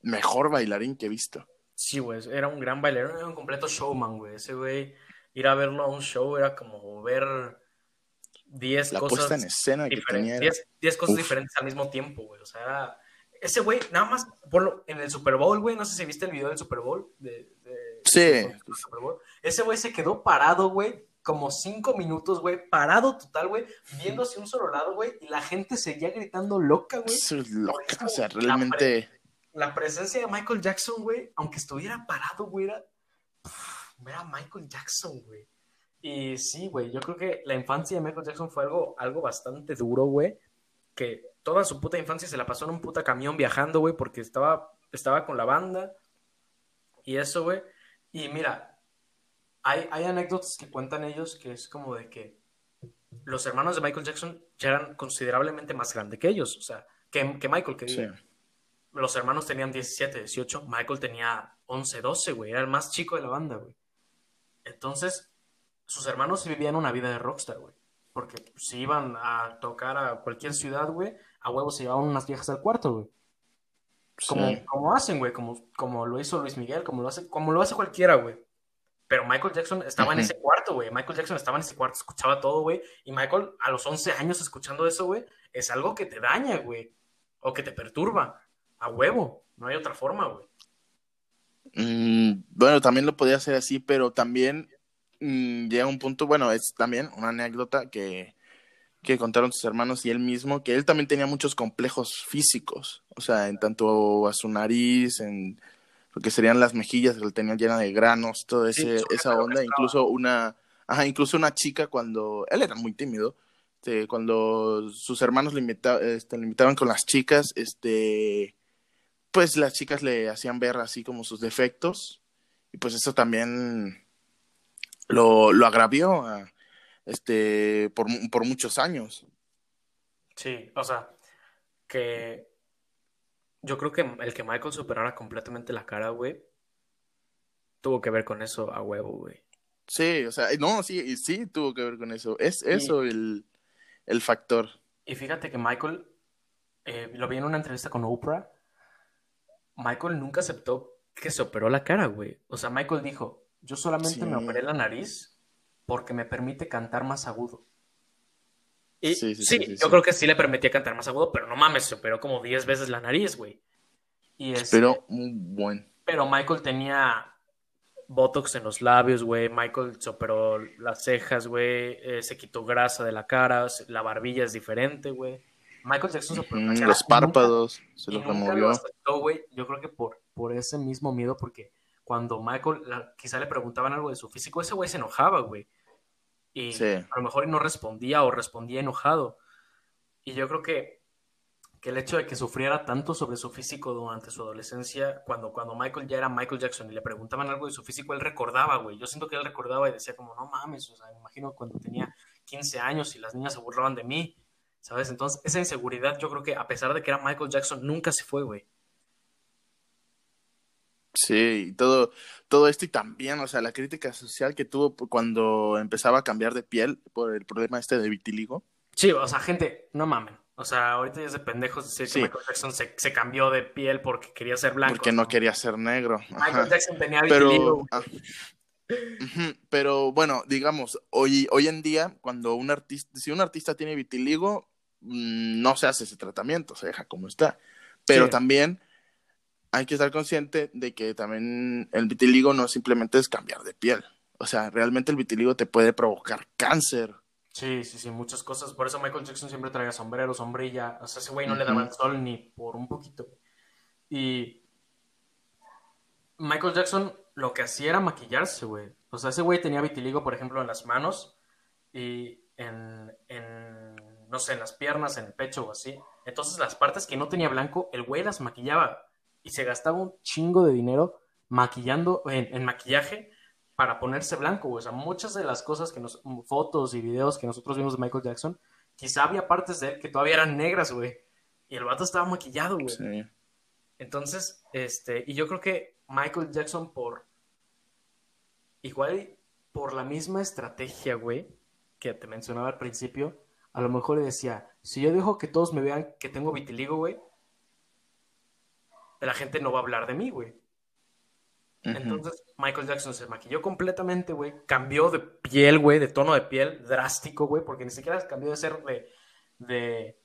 mejor bailarín que he visto. Sí, güey, era un gran bailarín, era un completo showman, güey. Ese güey, ir a verlo a un show era como ver 10 cosas. La puesta en escena que tenía. 10 cosas diferentes al mismo tiempo, güey. O sea, era... ese güey, nada más, por en el Super Bowl, güey, no sé si viste el video del Super Bowl, de, Sí. Ese güey se quedó parado, güey, como cinco minutos, güey, parado total, güey, viendo hacia un solo lado, güey, y la gente seguía gritando loca, güey. Es loca, o sea, realmente. La, presencia de Michael Jackson, güey, aunque estuviera parado, güey, era. era Michael Jackson, güey. Y sí, güey, yo creo que la infancia de Michael Jackson fue algo, algo bastante duro, güey. Que toda su puta infancia se la pasó en un puta camión viajando, güey, porque estaba, estaba con la banda. Y eso, güey. Y mira, hay, hay anécdotas que cuentan ellos que es como de que los hermanos de Michael Jackson ya eran considerablemente más grandes que ellos, o sea, que, que Michael, que los hermanos tenían 17, 18, Michael tenía 11, 12, güey, era el más chico de la banda, güey. Entonces, sus hermanos vivían una vida de rockstar, güey, porque si iban a tocar a cualquier ciudad, güey, a huevo se llevaban unas viejas al cuarto, güey. Como, como hacen, güey, como, como lo hizo Luis Miguel, como lo hace, como lo hace cualquiera, güey. Pero Michael Jackson estaba en ese cuarto, güey. Michael Jackson estaba en ese cuarto, escuchaba todo, güey. Y Michael, a los 11 años escuchando eso, güey, es algo que te daña, güey. O que te perturba. A huevo. No hay otra forma, güey. Mm, bueno, también lo podía hacer así, pero también mm, llega un punto, bueno, es también una anécdota que que contaron sus hermanos y él mismo, que él también tenía muchos complejos físicos, o sea, en tanto a su nariz, en lo que serían las mejillas, que él tenía llena de granos, toda esa onda, incluso una, ajá, incluso una chica cuando, él era muy tímido, este, cuando sus hermanos le, este, le invitaban con las chicas, este, pues las chicas le hacían ver así como sus defectos, y pues eso también lo, lo agravió a, este, por, por muchos años. Sí, o sea, que yo creo que el que Michael superara completamente la cara, güey, tuvo que ver con eso a huevo, güey. Sí, o sea, no, sí, sí tuvo que ver con eso. Es eso el, el, factor. Y fíjate que Michael, eh, lo vi en una entrevista con Oprah, Michael nunca aceptó que se operó la cara, güey. O sea, Michael dijo, yo solamente me operé la nariz porque me permite cantar más agudo. Y sí, yo creo que sí le permitía cantar más agudo, pero no mames, se operó como 10 veces la nariz, güey. Y pero un buen. Pero Michael tenía Botox en los labios, güey. Michael se operó las cejas, güey. Eh, se quitó grasa de la cara. La barbilla es diferente, güey. Michael Jackson se operó Los párpados se los removió. Yo creo que por, por ese mismo miedo, porque cuando Michael quizá le preguntaban algo de su físico, ese güey se enojaba, güey. Y a lo mejor no respondía o respondía enojado. Y yo creo que que el hecho de que sufriera tanto sobre su físico durante su adolescencia, cuando, cuando Michael ya era Michael Jackson y le preguntaban algo de su físico, él recordaba, güey. Yo siento que él recordaba y decía como, no mames, o sea, me imagino cuando tenía 15 años y las niñas se burlaban de mí, ¿sabes? Entonces, esa inseguridad yo creo que a pesar de que era Michael Jackson, nunca se fue, güey. Sí, y todo, todo esto y también, o sea, la crítica social que tuvo cuando empezaba a cambiar de piel por el problema este de vitiligo. Sí, o sea, gente, no mamen. O sea, ahorita ya es de pendejos decir que Michael Jackson se, cambió de piel porque quería ser blanco. Porque no, quería ser negro. Michael Jackson tenía vitiligo. Pero, ah, pero bueno, digamos, hoy, hoy en día, cuando un artista, si un artista tiene vitiligo, no se hace ese tratamiento, se deja como está. Pero también hay que estar consciente de que también el vitiligo no simplemente es cambiar de piel. O sea, realmente el vitiligo te puede provocar cáncer Sí, sí, sí, muchas cosas. Por eso Michael Jackson siempre traía sombrero, sombrilla. O sea, ese güey no le daba el sol ni por un poquito. Y Michael Jackson lo que hacía era maquillarse, güey. O sea, ese güey tenía vitiligo, por ejemplo, en las manos y en, en, no sé, en las piernas, en el pecho o así. Entonces, las partes que no tenía blanco, el güey las maquillaba y se gastaba un chingo de dinero maquillando, en, en maquillaje para ponerse blanco, O sea, muchas de las cosas que nos, fotos y videos que nosotros vimos de Michael Jackson, quizá había partes de él que todavía eran negras, güey. Y el vato estaba maquillado, güey. Sí. Entonces, este, y yo creo que Michael Jackson por, igual por la misma estrategia, güey, que te mencionaba al principio, a lo mejor le decía, si yo dejo que todos me vean que tengo vitiligo, güey, la gente no va a hablar de mí, güey. Entonces Michael Jackson se maquilló completamente, güey. Cambió de piel, güey, de tono de piel drástico, güey, porque ni siquiera cambió de ser de,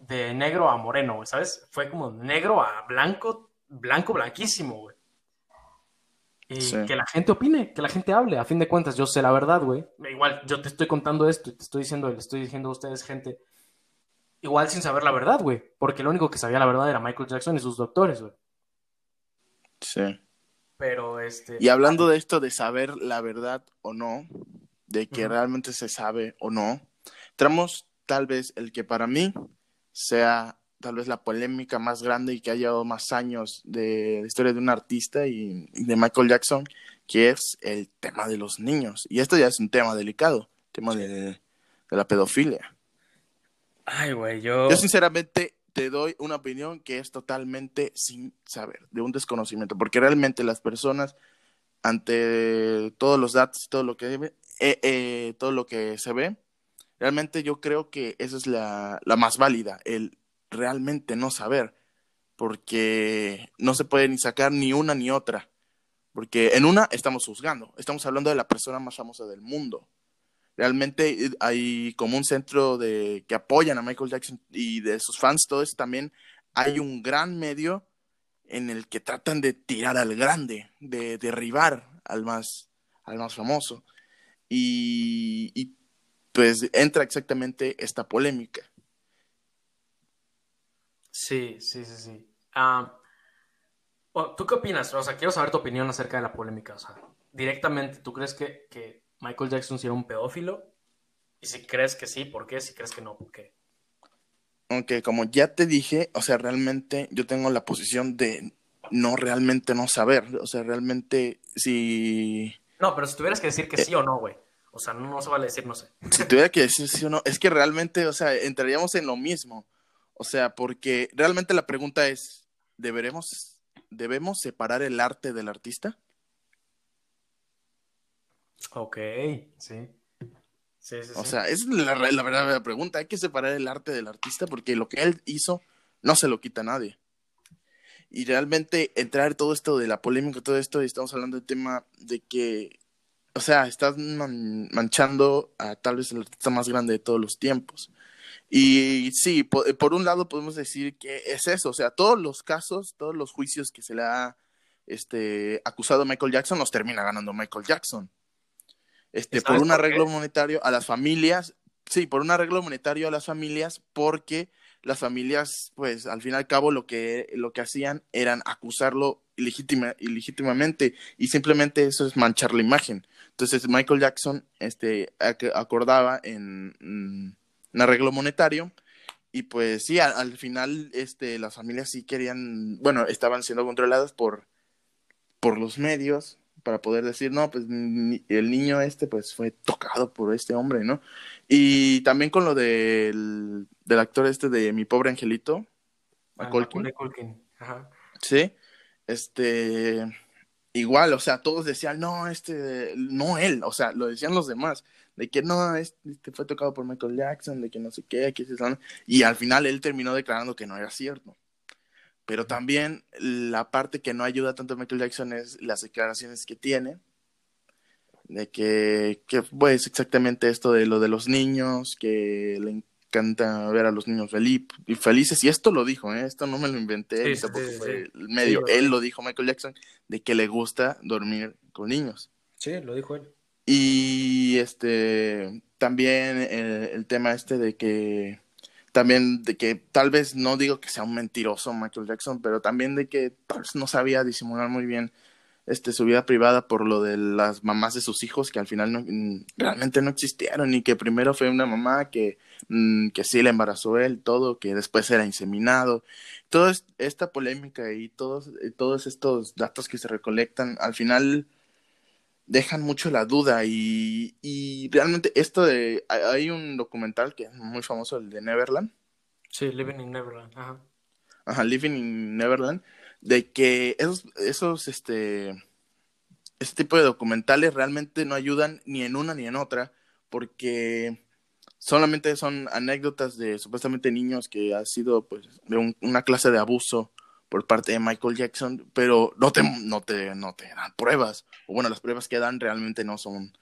de, negro a moreno, güey, ¿sabes? Fue como negro a blanco, blanco, blanquísimo, güey. Y que la gente opine, que la gente hable. A fin de cuentas, yo sé la verdad, güey. Igual, yo te estoy contando esto y te estoy diciendo, le estoy diciendo a ustedes, gente, igual sin saber la verdad, güey. Porque lo único que sabía la verdad era Michael Jackson y sus doctores, güey. Sí. Pero este. Y hablando de esto de saber la verdad o no, de que realmente se sabe o no, entramos tal vez el que para mí sea tal vez la polémica más grande y que ha llevado más años de la historia de un artista y, de Michael Jackson, que es el tema de los niños. Y esto ya es un tema delicado, el tema de, de la pedofilia. Ay, güey, yo... Yo sinceramente te doy una opinión que es totalmente sin saber, de un desconocimiento, porque realmente las personas, ante todos los datos, todo lo que, eh, eh, todo lo que se ve, realmente yo creo que esa es la, la más válida, el realmente no saber, porque no se puede ni sacar ni una ni otra, porque en una estamos juzgando, estamos hablando de la persona más famosa del mundo, realmente eh, hay como un centro de que apoyan a Michael Jackson y de sus fans, todo eso también hay un gran medio en el que tratan de tirar al grande, de derribar al más, al más famoso. Y, pues entra exactamente esta polémica. Sí, sí, sí, sí. Ah, ¿Tú qué opinas? O sea, quiero saber tu opinión acerca de la polémica. O sea, directamente, ¿tú crees que, que Michael Jackson si era un pedófilo? Y si crees que sí, ¿por qué? Si crees que no, ¿por qué? Aunque como ya te dije, o sea, realmente yo tengo la posición de no realmente no saber. O sea, realmente si... No, pero si tuvieras que decir que sí o no, güey. O sea, no, se vale decir no sé. Si tuviera que decir sí o no, es que realmente, o sea, entraríamos en lo mismo. O sea, porque realmente la pregunta es, ¿deberemos, ¿debemos separar el arte del artista? Ok, sí. Sí, sí, o sea, es la, la verdadera pregunta. Hay que separar el arte del artista porque lo que él hizo no se lo quita a nadie. Y realmente entrar todo esto de la polémica, todo esto, y estamos hablando del tema de que o sea, estás manchando a tal vez el artista más grande de todos los tiempos. Y sí, por, un lado podemos decir que es eso, o sea, todos los casos, todos los juicios que se le ha este, acusado a Michael Jackson los termina ganando Michael Jackson. Este, por un arreglo monetario a las familias, sí, por un arreglo monetario a las familias, porque las familias, pues al fin y al cabo lo que, lo que hacían eran acusarlo ilegítima, ilegítimamente y simplemente eso es manchar la imagen. Entonces Michael Jackson este, acordaba en un arreglo monetario y pues sí, al, final este, las familias sí querían, bueno, estaban siendo controladas por, por los medios para poder decir, no, pues el niño este pues fue tocado por este hombre, ¿no? Y también con lo del, del actor este de Mi Pobre Angelito, ah, Ajá. Sí, este, igual, o sea, todos decían, no, este, no él, o sea, lo decían los demás, de que no, este fue tocado por Michael Jackson, de que no sé qué, que se y al final él terminó declarando que no era cierto. Pero también la parte que no ayuda tanto a Michael Jackson es las declaraciones que tiene, de que, que pues exactamente esto de lo de los niños, que le encanta ver a los niños felices, y esto lo dijo, ¿eh? esto no me lo inventé, tampoco fue el medio, él lo dijo Michael Jackson, de que le gusta dormir con niños. Sí, lo dijo él. Y este, también el, tema este de que, también de que tal vez no digo que sea un mentiroso Michael Jackson, pero también de que tal vez no sabía disimular muy bien este, su vida privada por lo de las mamás de sus hijos que al final no, mm, realmente no existieron y que primero fue una mamá que, mm, que sí le embarazó él, todo, que después era inseminado. Toda esta polémica y todos, todos estos datos que se recolectan al final dejan mucho la duda y, y realmente esto de... Hay un documental que es muy famoso, el de Neverland. Sí, Living in Neverland, ajá. Ajá, Living in Neverland de que esos, esos, este, este tipo de documentales realmente no ayudan ni en una ni en otra, porque solamente son anécdotas de supuestamente niños que ha sido pues de una clase de abuso por parte de Michael Jackson, pero no te, no te, no te dan pruebas, o bueno, las pruebas que dan realmente no son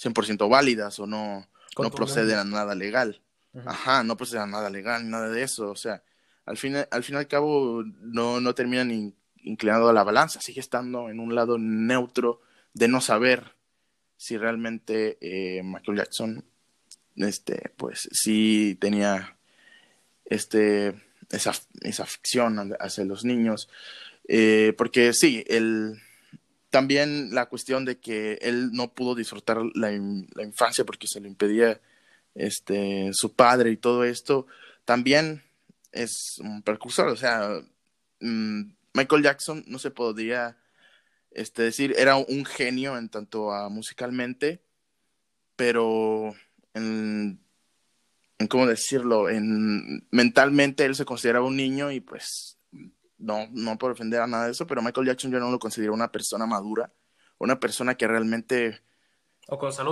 100% válidas o no, no proceden a nada legal. Ajá, no proceden a nada legal, nada de eso, o sea, al fin, al fin y al cabo no, no terminan inclinado a la balanza, sigue estando en un lado neutro de no saber si realmente eh, Michael Jackson, este, pues sí tenía este, esa, esa ficción hacia los niños, eh, porque sí, el, también la cuestión de que él no pudo disfrutar la, infancia porque se le impedía este, su padre y todo esto, también es un precursor, o sea, mm, Michael Jackson no se podría este, decir, era un genio en tanto a musicalmente, pero en cómo decirlo, en mentalmente él se consideraba un niño y pues no, no por ofender a nada de eso, pero Michael Jackson yo no lo considero una persona madura, una persona que realmente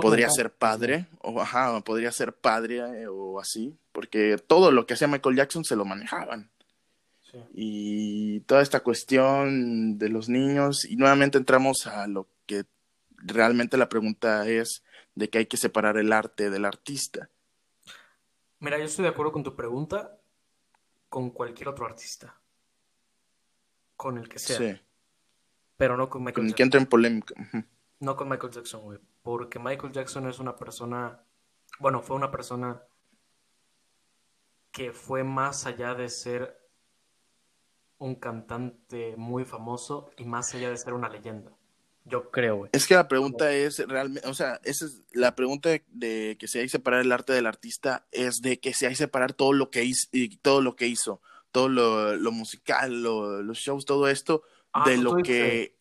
podría ser padre, o ajá, podría ser padre eh, o así, porque todo lo que hacía Michael Jackson se lo manejaban. Y toda esta cuestión de los niños, y nuevamente entramos a lo que realmente la pregunta es de que hay que separar el arte del artista. Mira, yo estoy de acuerdo con tu pregunta con cualquier otro artista. Con el que sea. Sí. Pero no con Michael con el que entra en polémica. No con Michael Jackson, güey. Porque Michael Jackson es una persona. Bueno, fue una persona que fue más allá de ser un cantante muy famoso y más allá de ser una leyenda. Yo creo, güey. Es que la pregunta es realmente, o sea, esa es la pregunta de, que si hay que separar el arte del artista es de que si hay que separar todo lo que hizo, y todo lo que hizo, todo lo, musical, los shows, todo esto, ah, de lo que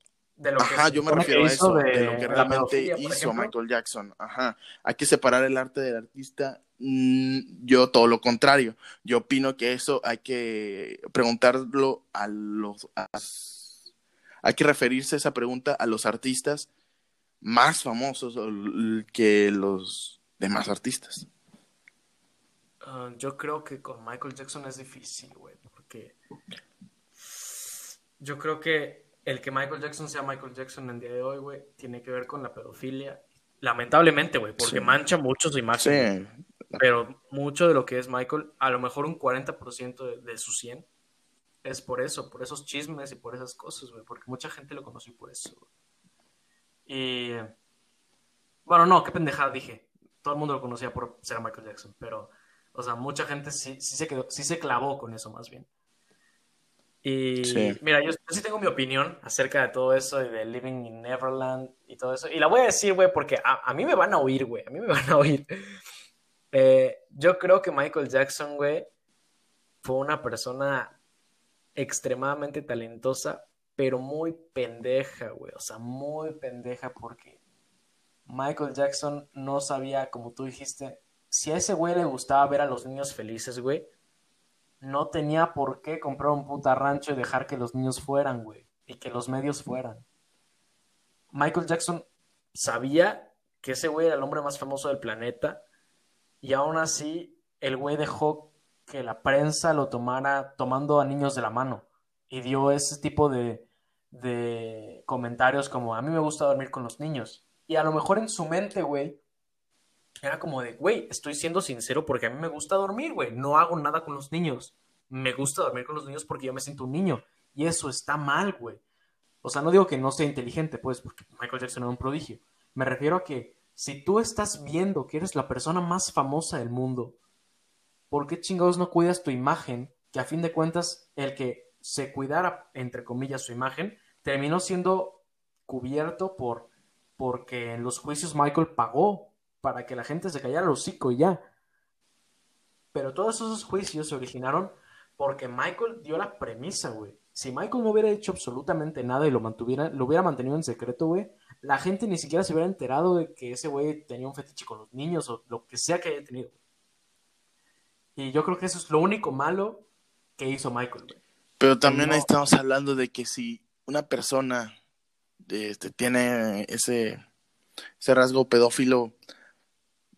Ajá, yo me refiero a eso, de, lo que realmente hizo Michael Jackson. Ajá, hay que separar el arte del artista. Mm, yo todo lo contrario. Yo opino que eso hay que preguntarlo a los... hay que referirse a esa pregunta a los artistas más famosos que los demás artistas. Ah, yo creo que con Michael Jackson es difícil, güey, porque yo creo que el que Michael Jackson sea Michael Jackson en el día de hoy, güey, tiene que ver con la pedofilia Lamentablemente, güey, porque mancha mucho su imagen. Sí. Pero mucho de lo que es Michael, a lo mejor un 40% de, de su 100 es por eso, por esos chismes y por esas cosas, güey, porque mucha gente lo conoció por eso. Y bueno, no, qué pendejada dije. Todo el mundo lo conocía por ser Michael Jackson, pero o sea, mucha gente sí, sí se quedó, sí se clavó con eso más bien. Y mira, yo, sí tengo mi opinión acerca de todo eso y de Living in Neverland y todo eso. Y la voy a decir, güey, porque a, mí me van a oír, güey. A mí me van a oír. Eh, yo creo que Michael Jackson, güey, fue una persona extremadamente talentosa, pero muy pendeja, güey. O sea, muy pendeja porque Michael Jackson no sabía, como tú dijiste, si a ese güey le gustaba ver a los niños felices, güey, no tenía por qué comprar un puta rancho y dejar que los niños fueran, güey, y que los medios fueran. Michael Jackson sabía que ese güey era el hombre más famoso del planeta y aún así el güey dejó que la prensa lo tomara tomando a niños de la mano y dio ese tipo de, de comentarios como a mí me gusta dormir con los niños. Y a lo mejor en su mente, güey, era como de, güey, estoy siendo sincero porque a mí me gusta dormir, güey. No hago nada con los niños. Me gusta dormir con los niños porque yo me siento un niño. Y eso está mal, güey. O sea, no digo que no sea inteligente, pues, porque Michael Jackson era un prodigio. Me refiero a que si tú estás viendo que eres la persona más famosa del mundo, ¿por qué chingados no cuidas tu imagen? Que a fin de cuentas, el que se cuidara, entre comillas, su imagen, terminó siendo cubierto por porque en los juicios Michael pagó para que la gente se callara el hocico y ya. Pero todos esos juicios se originaron porque Michael dio la premisa, güey. Si Michael no hubiera hecho absolutamente nada y lo mantuviera, lo hubiera mantenido en secreto, güey, la gente ni siquiera se hubiera enterado de que ese güey tenía un fetiche con los niños o lo que sea que haya tenido. Y yo creo que eso es lo único malo que hizo Michael, güey. Pero también estamos hablando de que si una persona este, tiene ese, ese rasgo pedófilo,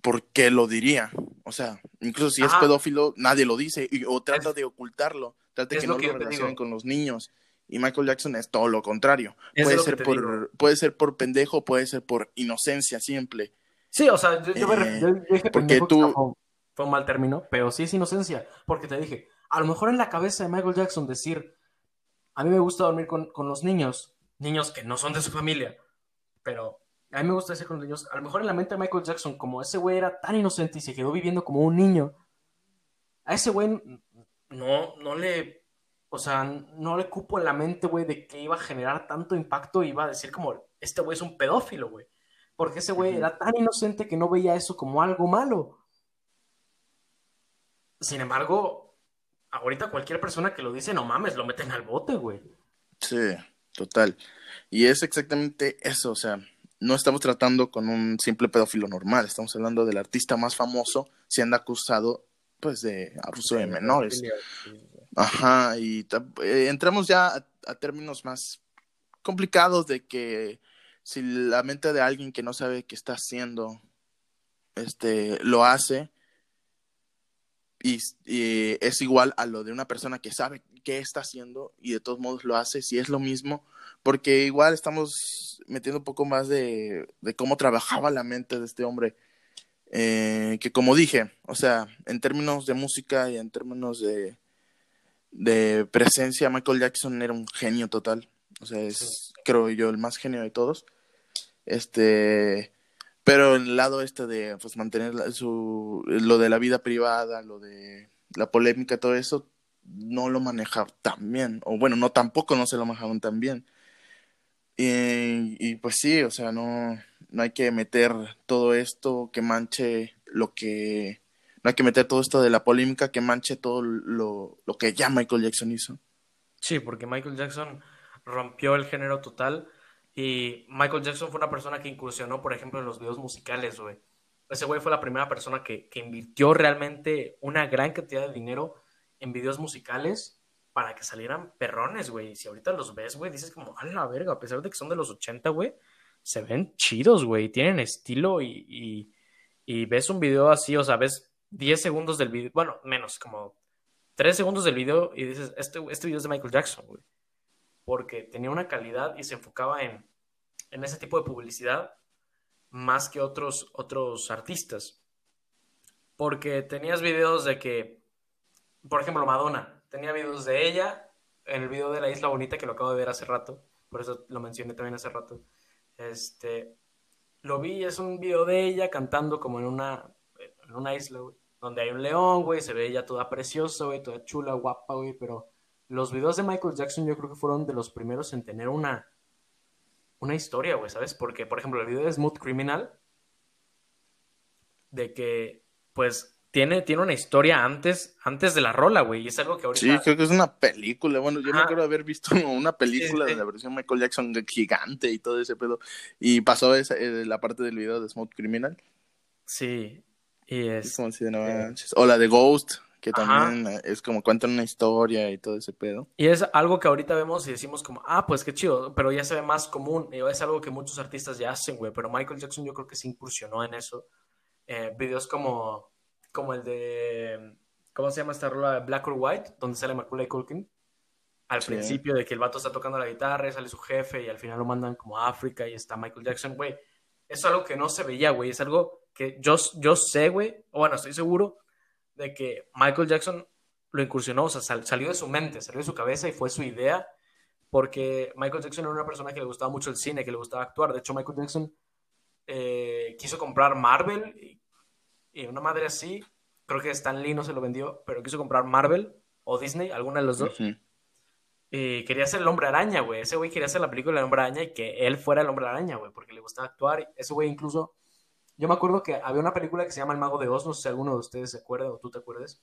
¿por qué lo diría? O sea, incluso si es pedófilo, nadie lo dice o trata de ocultarlo, trata de que no lo, relacionen con los niños. Y Michael Jackson es todo lo contrario. puede ser, por, puede ser por pendejo, puede ser por inocencia simple. Sí, o sea, yo, eh, dije porque tú... Fue un mal término, pero sí es inocencia. Porque te dije, a lo mejor en la cabeza de Michael Jackson decir, a mí me gusta dormir con, con los niños, niños que no son de su familia, pero a mí me gusta decir con los niños, a lo mejor en la mente de Michael Jackson, como ese güey era tan inocente y se quedó viviendo como un niño, a ese güey no, no le, o sea, no le cupo en la mente, güey, de que iba a generar tanto impacto y iba a decir como, este güey es un pedófilo, güey. Porque ese güey era tan inocente que no veía eso como algo malo. Sin embargo, ahorita cualquier persona que lo dice, no mames, lo meten al bote, güey. Sí, total. Y es exactamente eso, o sea, no estamos tratando con un simple pedófilo normal, estamos hablando del artista más famoso siendo acusado pues de abuso de menores. Ajá, y eh, entramos ya a, términos más complicados de que si la mente de alguien que no sabe qué está haciendo este lo hace y, y, es igual a lo de una persona que sabe qué está haciendo y de todos modos lo hace, si es lo mismo, porque igual estamos metiendo un poco más de, cómo trabajaba la mente de este hombre. Eh, que como dije, o sea, en términos de música y en términos de, de presencia, Michael Jackson era un genio total. O sea, es, creo yo, el más genio de todos. Este, pero el lado este de pues mantener su, lo de la vida privada, lo de la polémica, todo eso, no lo maneja tan bien. O bueno, no tampoco no se lo manejaron tan bien. Y, pues sí, o sea, no, no hay que meter todo esto que manche lo que... No hay que meter todo esto de la polémica que manche todo lo, lo que ya Michael Jackson hizo. Sí, porque Michael Jackson rompió el género total y Michael Jackson fue una persona que incursionó, por ejemplo, en los videos musicales, güey. Ese güey fue la primera persona que, que invirtió realmente una gran cantidad de dinero en videos musicales para que salieran perrones, güey. Si ahorita los ves, güey, dices como, a la verga, a pesar de que son de los 80, güey, se ven chidos, güey, tienen estilo y, y, ves un video así, o sea, ves 10 segundos del video, bueno, menos, como 3 segundos del video y dices, este, este video es de Michael Jackson, güey. Porque tenía una calidad y se enfocaba en, en ese tipo de publicidad más que otros, otros artistas. Porque tenías videos de que, por ejemplo, Madonna, tenía videos de ella en el video de la Isla Bonita que lo acabo de ver hace rato, por eso lo mencioné también hace rato. Este, lo vi, es un video de ella cantando como en una, en una isla, güey, donde hay un león, güey, se ve ella toda preciosa, güey, toda chula, guapa, güey, pero los videos de Michael Jackson yo creo que fueron de los primeros en tener una, una historia, güey, ¿sabes? Porque, por ejemplo, el video de Smooth Criminal, de que, pues, tiene, tiene una historia antes, antes de la rola, güey, y es algo que ahorita... Sí, creo que es una película, bueno, yo me acuerdo haber visto una película de la versión Michael Jackson gigante y todo ese pedo, y pasó esa, eh, la parte del video de Smooth Criminal. Sí, y es... Como si no O la de Ghost, que también es como cuentan una historia y todo ese pedo. Y es algo que ahorita vemos y decimos como, ah, pues qué chido, pero ya se ve más común, es algo que muchos artistas ya hacen, güey, pero Michael Jackson yo creo que se incursionó en eso. Eh, videos como, como el de, ¿cómo se llama esta rola? Black or White, donde sale Macaulay Culkin. Al principio de que el vato está tocando la guitarra, y sale su jefe y al final lo mandan como a África y está Michael Jackson, güey. Es algo que no se veía, güey, es algo que yo, yo sé, güey, o bueno, estoy seguro de que Michael Jackson lo incursionó, o sea, salió de su mente, salió de su cabeza y fue su idea, porque Michael Jackson era una persona que le gustaba mucho el cine, que le gustaba actuar. De hecho, Michael Jackson eh, quiso comprar Marvel y, una madre así, creo que Stan Lee no se lo vendió, pero quiso comprar Marvel o Disney, alguna de los dos. Y quería ser el hombre araña, güey. Ese güey quería hacer la película del hombre araña y que él fuera el hombre araña, güey, porque le gustaba actuar. Ese güey incluso yo me acuerdo que había una película que se llama El Mago de Oz, no sé si alguno de ustedes se acuerda o tú te acuerdes.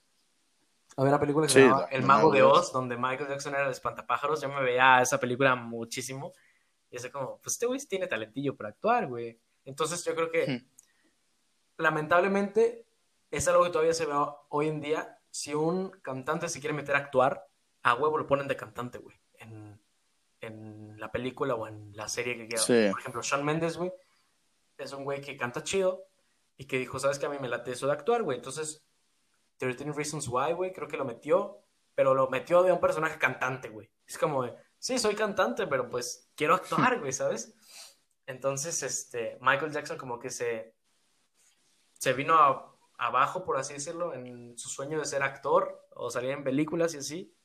Había una película que se llama El Mago de Oz, donde Michael Jackson era el espantapájaros. Yo me veía esa película muchísimo. Y es como, pues este güey tiene talentillo para actuar, güey. Entonces yo creo que, hmm. lamentablemente, es algo que todavía se ve hoy en día. Si un cantante se quiere meter a actuar, a huevo lo ponen de cantante, güey. En, en la película o en la serie que quiera. Por ejemplo, Sean Mendes, güey es un güey que canta chido y que dijo, ¿sabes que a mí me late eso de actuar, güey? Entonces, 13 Reasons Why, güey, creo que lo metió, pero lo metió de un personaje cantante, güey. Es como de, sí, soy cantante, pero pues quiero actuar, güey, ¿sabes? Entonces, este, Michael Jackson como que se, se vino abajo, por así decirlo, en su sueño de ser actor o salir en películas y así,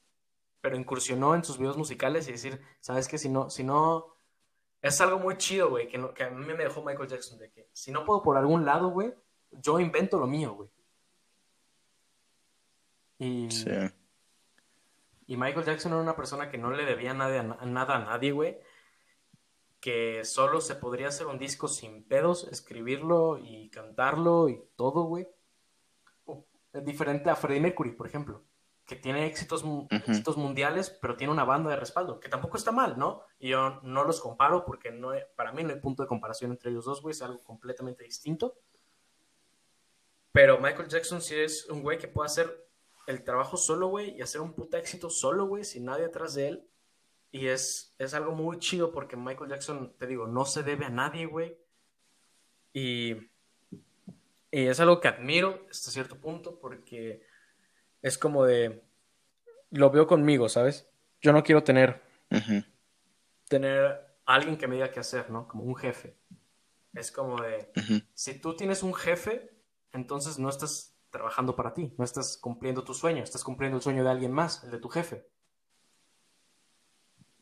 pero incursionó en sus videos musicales y decir, ¿sabes qué? Si no, si no es algo muy chido, güey, que, que, a mí me dejó Michael Jackson, de que si no puedo por algún lado, güey, yo invento lo mío, güey. Y, sí. y Michael Jackson era una persona que no le debía nada, nada a nadie, güey. Que solo se podría hacer un disco sin pedos, escribirlo y cantarlo y todo, güey. Es diferente a Freddie Mercury, por ejemplo que tiene éxitos, éxitos mundiales, pero tiene una banda de respaldo, que tampoco está mal, ¿no? Y yo no los comparo porque no para mí no hay punto de comparación entre ellos dos, güey, es algo completamente distinto. Pero Michael Jackson sí es un güey que puede hacer el trabajo solo, güey, y hacer un puta éxito solo, güey, sin nadie atrás de él. Y es, es algo muy chido porque Michael Jackson, te digo, no se debe a nadie, güey. Y, y es algo que admiro hasta cierto punto porque es como de, lo veo conmigo, ¿sabes? Yo no quiero tener, tener alguien que me diga qué hacer, ¿no? Como un jefe. Es como de, si tú tienes un jefe, entonces no estás trabajando para ti, no estás cumpliendo tu sueño, estás cumpliendo el sueño de alguien más, el de tu jefe.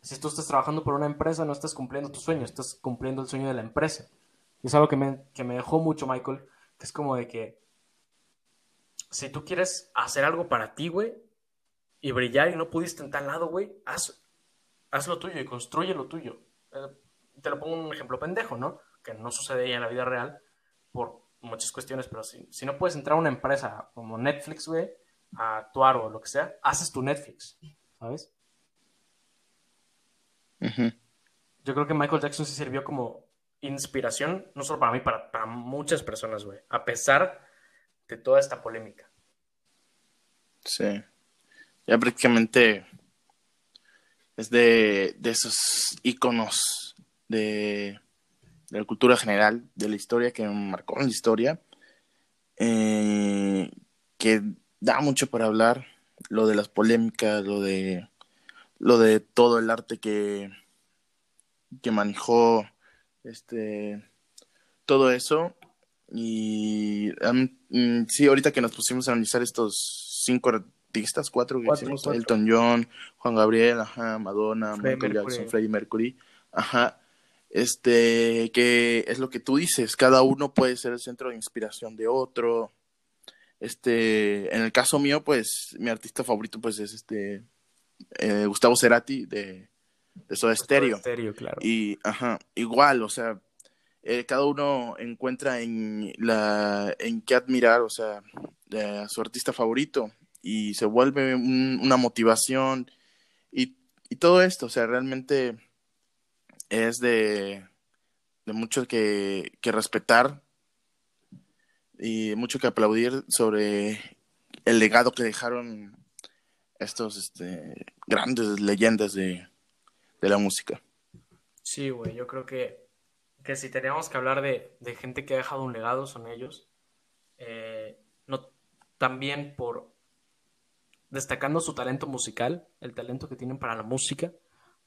Si tú estás trabajando por una empresa, no estás cumpliendo tu sueño, estás cumpliendo el sueño de la empresa. Y es algo que me, que me dejó mucho Michael, que es como de que si tú quieres hacer algo para ti, güey, y brillar y no pudiste en tal lado, güey, haz, haz lo tuyo y construye lo tuyo. Eh, te lo pongo un ejemplo pendejo, ¿no? Que no sucede en la vida real por muchas cuestiones, pero si, si no puedes entrar a una empresa como Netflix, güey, a actuar o lo que sea, haces tu Netflix, ¿sabes? Yo creo que Michael Jackson se sirvió como inspiración, no solo para mí, para, para muchas personas, güey. A pesar de toda esta polémica. Sí. Ya prácticamente es de, esos iconos de, la cultura general, de la historia que marcó la historia, eh, que da mucho para hablar, lo de las polémicas, lo de lo de todo el arte que, que manejó este todo eso. Y mm, sí, ahorita que nos pusimos a analizar estos cinco artistas, cuatro que hicimos, Elton John, Juan Gabriel, ajá, Madonna, Michael Jackson, Freddie Mercury, ajá, este, que es lo que tú dices, cada uno puede ser el centro de inspiración de otro. Este, en el caso mío, pues, mi artista favorito, pues, es este, eh, Gustavo Cerati de, de Soda Stereo. claro. Y, ajá, igual, o sea, eh, cada uno encuentra en, la, en qué admirar, o sea, a su artista favorito y se vuelve una motivación y, y, todo esto, o sea, realmente es de, de mucho que, que respetar y mucho que aplaudir sobre el legado que dejaron estos este, grandes leyendas de, de la música. Sí, güey, yo creo que que si teníamos que hablar de, gente que ha dejado un legado, son ellos. Eh, no, también por destacando su talento musical, el talento que tienen para la música,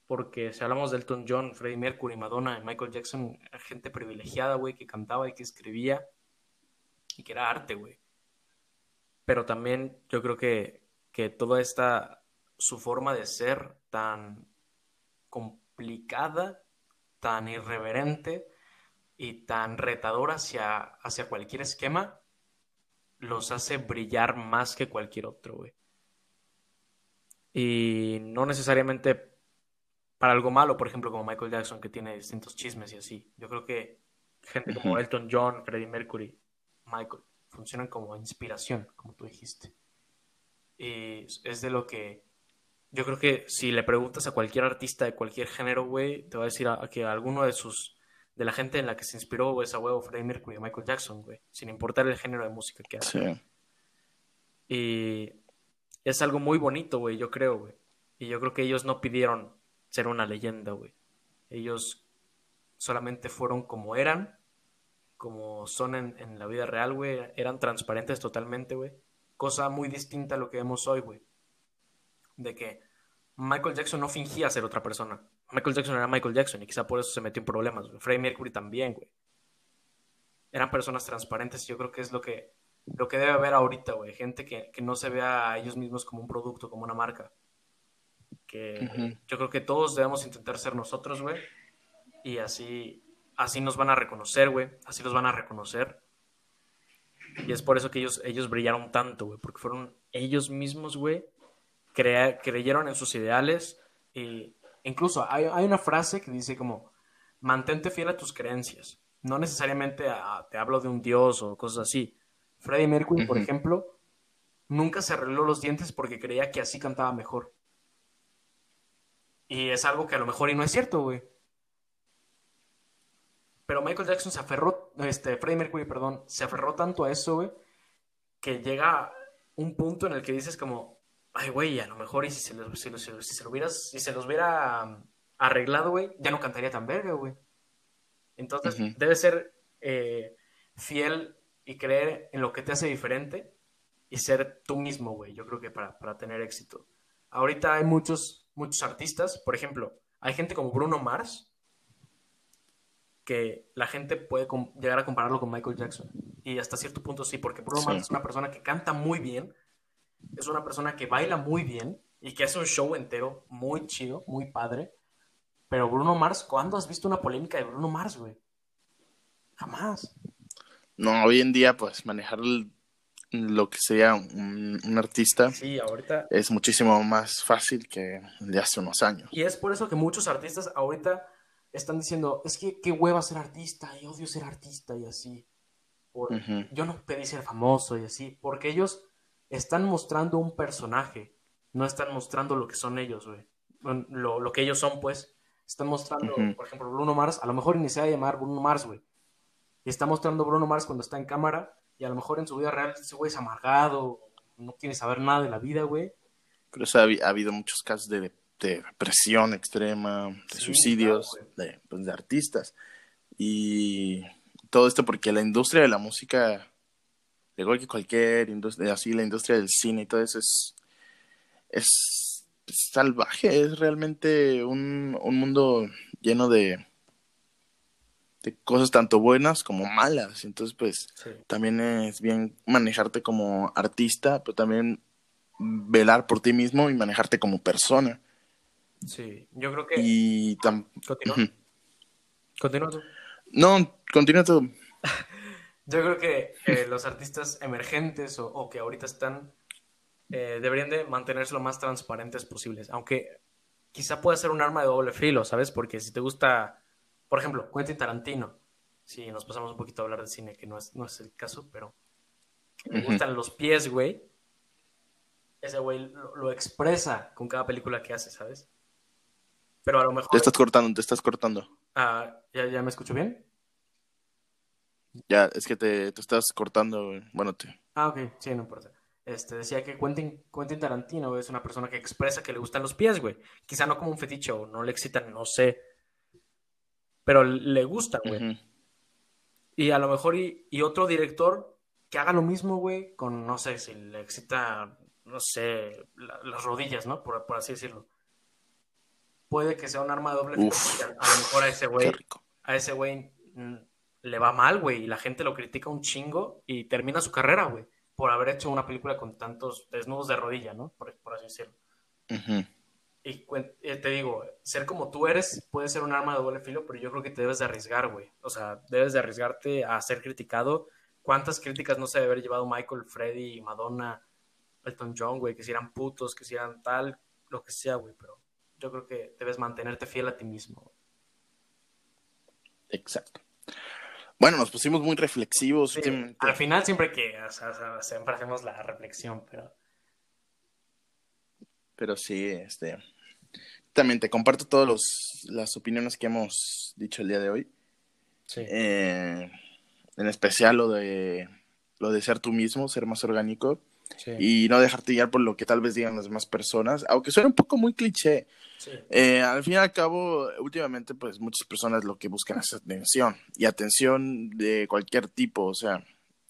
porque si hablamos de Elton John, Freddie Mercury, Madonna, Michael Jackson, gente privilegiada, güey, que cantaba y que escribía y que era arte, güey. Pero también yo creo que, que toda esta, su forma de ser tan complicada tan irreverente y tan retador hacia, hacia cualquier esquema, los hace brillar más que cualquier otro, güey. Y no necesariamente para algo malo, por ejemplo, como Michael Jackson, que tiene distintos chismes y así. Yo creo que gente como Elton John, Freddie Mercury, Michael, funcionan como inspiración, como tú dijiste. Y es de lo que yo creo que si le preguntas a cualquier artista de cualquier género, güey, te va a decir a, que alguno de sus, de la gente en la que se inspiró, güey, es a huevo Freddie Mercury, Michael Jackson, güey, sin importar el género de música que hace. Sí. Y es algo muy bonito, güey, yo creo, güey. Y yo creo que ellos no pidieron ser una leyenda, güey. Ellos solamente fueron como eran, como son en, en la vida real, güey. Eran transparentes totalmente, güey. Cosa muy distinta a lo que vemos hoy, güey. De que Michael Jackson no fingía ser otra persona. Michael Jackson era Michael Jackson y quizá por eso se metió en problemas. Freddie Mercury también, güey. Eran personas transparentes y yo creo que es lo que, lo que debe haber ahorita, güey. Gente que, no se vea a ellos mismos como un producto, como una marca. Que yo creo que todos debemos intentar ser nosotros, güey. Y así, así nos van a reconocer, güey. Así los van a reconocer. Y es por eso que ellos, ellos brillaron tanto, güey. Porque fueron ellos mismos, güey, creyeron en sus ideales. Y incluso hay, una frase que dice como, mantente fiel a tus creencias. No necesariamente te hablo de un dios o cosas así. Freddie Mercury, por ejemplo, nunca se arregló los dientes porque creía que así cantaba mejor. Y es algo que a lo mejor y no es cierto, güey. Pero Michael Jackson se aferró, este, Freddie Mercury, perdón, se aferró tanto a eso, güey, que llega un punto en el que dices como, ay, güey, a lo mejor y si se, los, si, si, se hubieras, si se los hubiera um, arreglado, güey, ya no cantaría tan verga, güey. Entonces, debe ser eh, fiel y creer en lo que te hace diferente y ser tú mismo, güey, yo creo que para, para tener éxito. Ahorita hay muchos, muchos artistas, por ejemplo, hay gente como Bruno Mars, que la gente puede llegar a compararlo con Michael Jackson. Y hasta cierto punto sí, porque Bruno Mars es una persona que canta muy bien, es una persona que baila muy bien y que hace un show entero muy chido, muy padre. Pero Bruno Mars, ¿cuándo has visto una polémica de Bruno Mars, güey? Jamás. No, hoy en día, pues, manejar lo que sea un, artista sí, ahorita... es muchísimo más fácil que de hace unos años. Y es por eso que muchos artistas ahorita están diciendo, es que qué hueva ser artista, y odio ser artista y así. Yo no pedí ser famoso y así, porque ellos están mostrando un personaje, no están mostrando lo que son ellos, güey. Lo, lo, que ellos son, pues. Están mostrando, por ejemplo, Bruno Mars, a lo mejor ni se va a llamar Bruno Mars, güey. Y está mostrando Bruno Mars cuando está en cámara, y a lo mejor en su vida real ese güey es amargado, no quiere saber nada de la vida, güey. Pero eso ha, habido muchos casos de, de depresión extrema, de suicidios, de, pues, de artistas. Y todo esto porque la industria de la música igual que cualquier industria, así la industria del cine y todo eso es, es, salvaje, es realmente un, un mundo lleno de, de cosas tanto buenas como malas. Entonces, pues, Sí. también es bien manejarte como artista, pero también velar por ti mismo y manejarte como persona. Sí, yo creo que... Y tam- Continúa. Continúa tú. No, continúa tú. Yo creo que eh, los artistas emergentes o, o que ahorita están eh, deberían de mantenerse lo más transparentes posibles, aunque quizá pueda ser un arma de doble filo, ¿sabes? Porque si te gusta, por ejemplo, Quentin Tarantino, si nos pasamos un poquito a hablar de cine, que no es, no es el caso, pero me gustan los pies, güey, ese güey lo, lo expresa con cada película que hace, ¿sabes? Pero a lo mejor... Te estás cortando, te estás cortando. Ah, ¿ya, ¿Ya me escucho bien? Ya, es que te, te estás cortando. güey. Bueno, te... Ah, ok, sí, no importa. Este, decía que Quentin, Quentin Tarantino güey, es una persona que expresa que le gustan los pies, güey. Quizá no como un fetiche o no le excitan, no sé. Pero le gustan, güey. Y a lo mejor y, y otro director que haga lo mismo, güey, con, no sé, si le excita, no sé, la- las rodillas, ¿no? Por, por así decirlo. Puede que sea un arma de doble Uf. a, a lo mejor a ese güey a ese güey mm, le va mal, güey, y la gente lo critica un chingo y termina su carrera, güey, por haber hecho una película con tantos desnudos de rodilla, ¿no? Por, por así decirlo. Y eh, te digo, ser como tú eres puede ser un arma de doble filo, pero yo creo que te debes de arriesgar, güey. O sea, debes de arriesgarte a ser criticado. ¿Cuántas críticas no se debe haber llevado Michael, Freddy, Madonna, Elton John, güey? Que si eran putos, que si eran tal, lo que sea, güey, pero yo creo que debes mantenerte fiel a ti mismo. Exacto. Bueno, nos pusimos muy reflexivos Sí, al final siempre que, o sea, siempre hacemos la reflexión, pero Pero sí, este. También te comparto todas las opiniones que hemos dicho el día de hoy. sí, Eh, en especial lo de lo de ser tú mismo, ser más orgánico sí, y no dejarte guiar por lo que tal vez digan las demás personas, aunque suena un poco muy cliché. sí, Eh, al fin y al cabo, últimamente, pues muchas personas lo que buscan es atención y atención de cualquier tipo, o sea,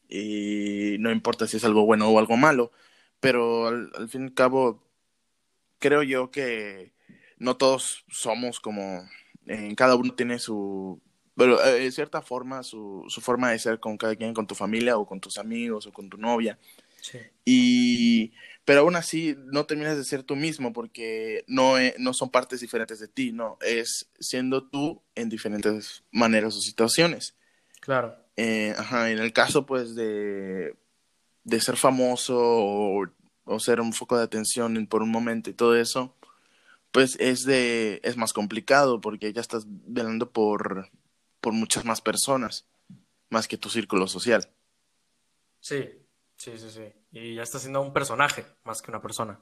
y no importa si es algo bueno o algo malo, pero al, al fin y al cabo, creo yo que no todos somos como, eh, cada uno tiene su, pero eh, de cierta forma, su, su forma de ser con cada quien, con tu familia o con tus amigos o con tu novia. Sí, Y, pero aún así no terminas de ser tú mismo porque no, e- no son partes diferentes de ti, no, es siendo tú en diferentes maneras o situaciones. claro, Eh, ajá, en el caso pues de, de ser famoso o, o ser un foco de atención en- por un momento y todo eso, pues es de, es más complicado porque ya estás velando por, por muchas más personas, más que tu círculo social. sí, sí, sí, sí. Y ya está siendo un personaje más que una persona.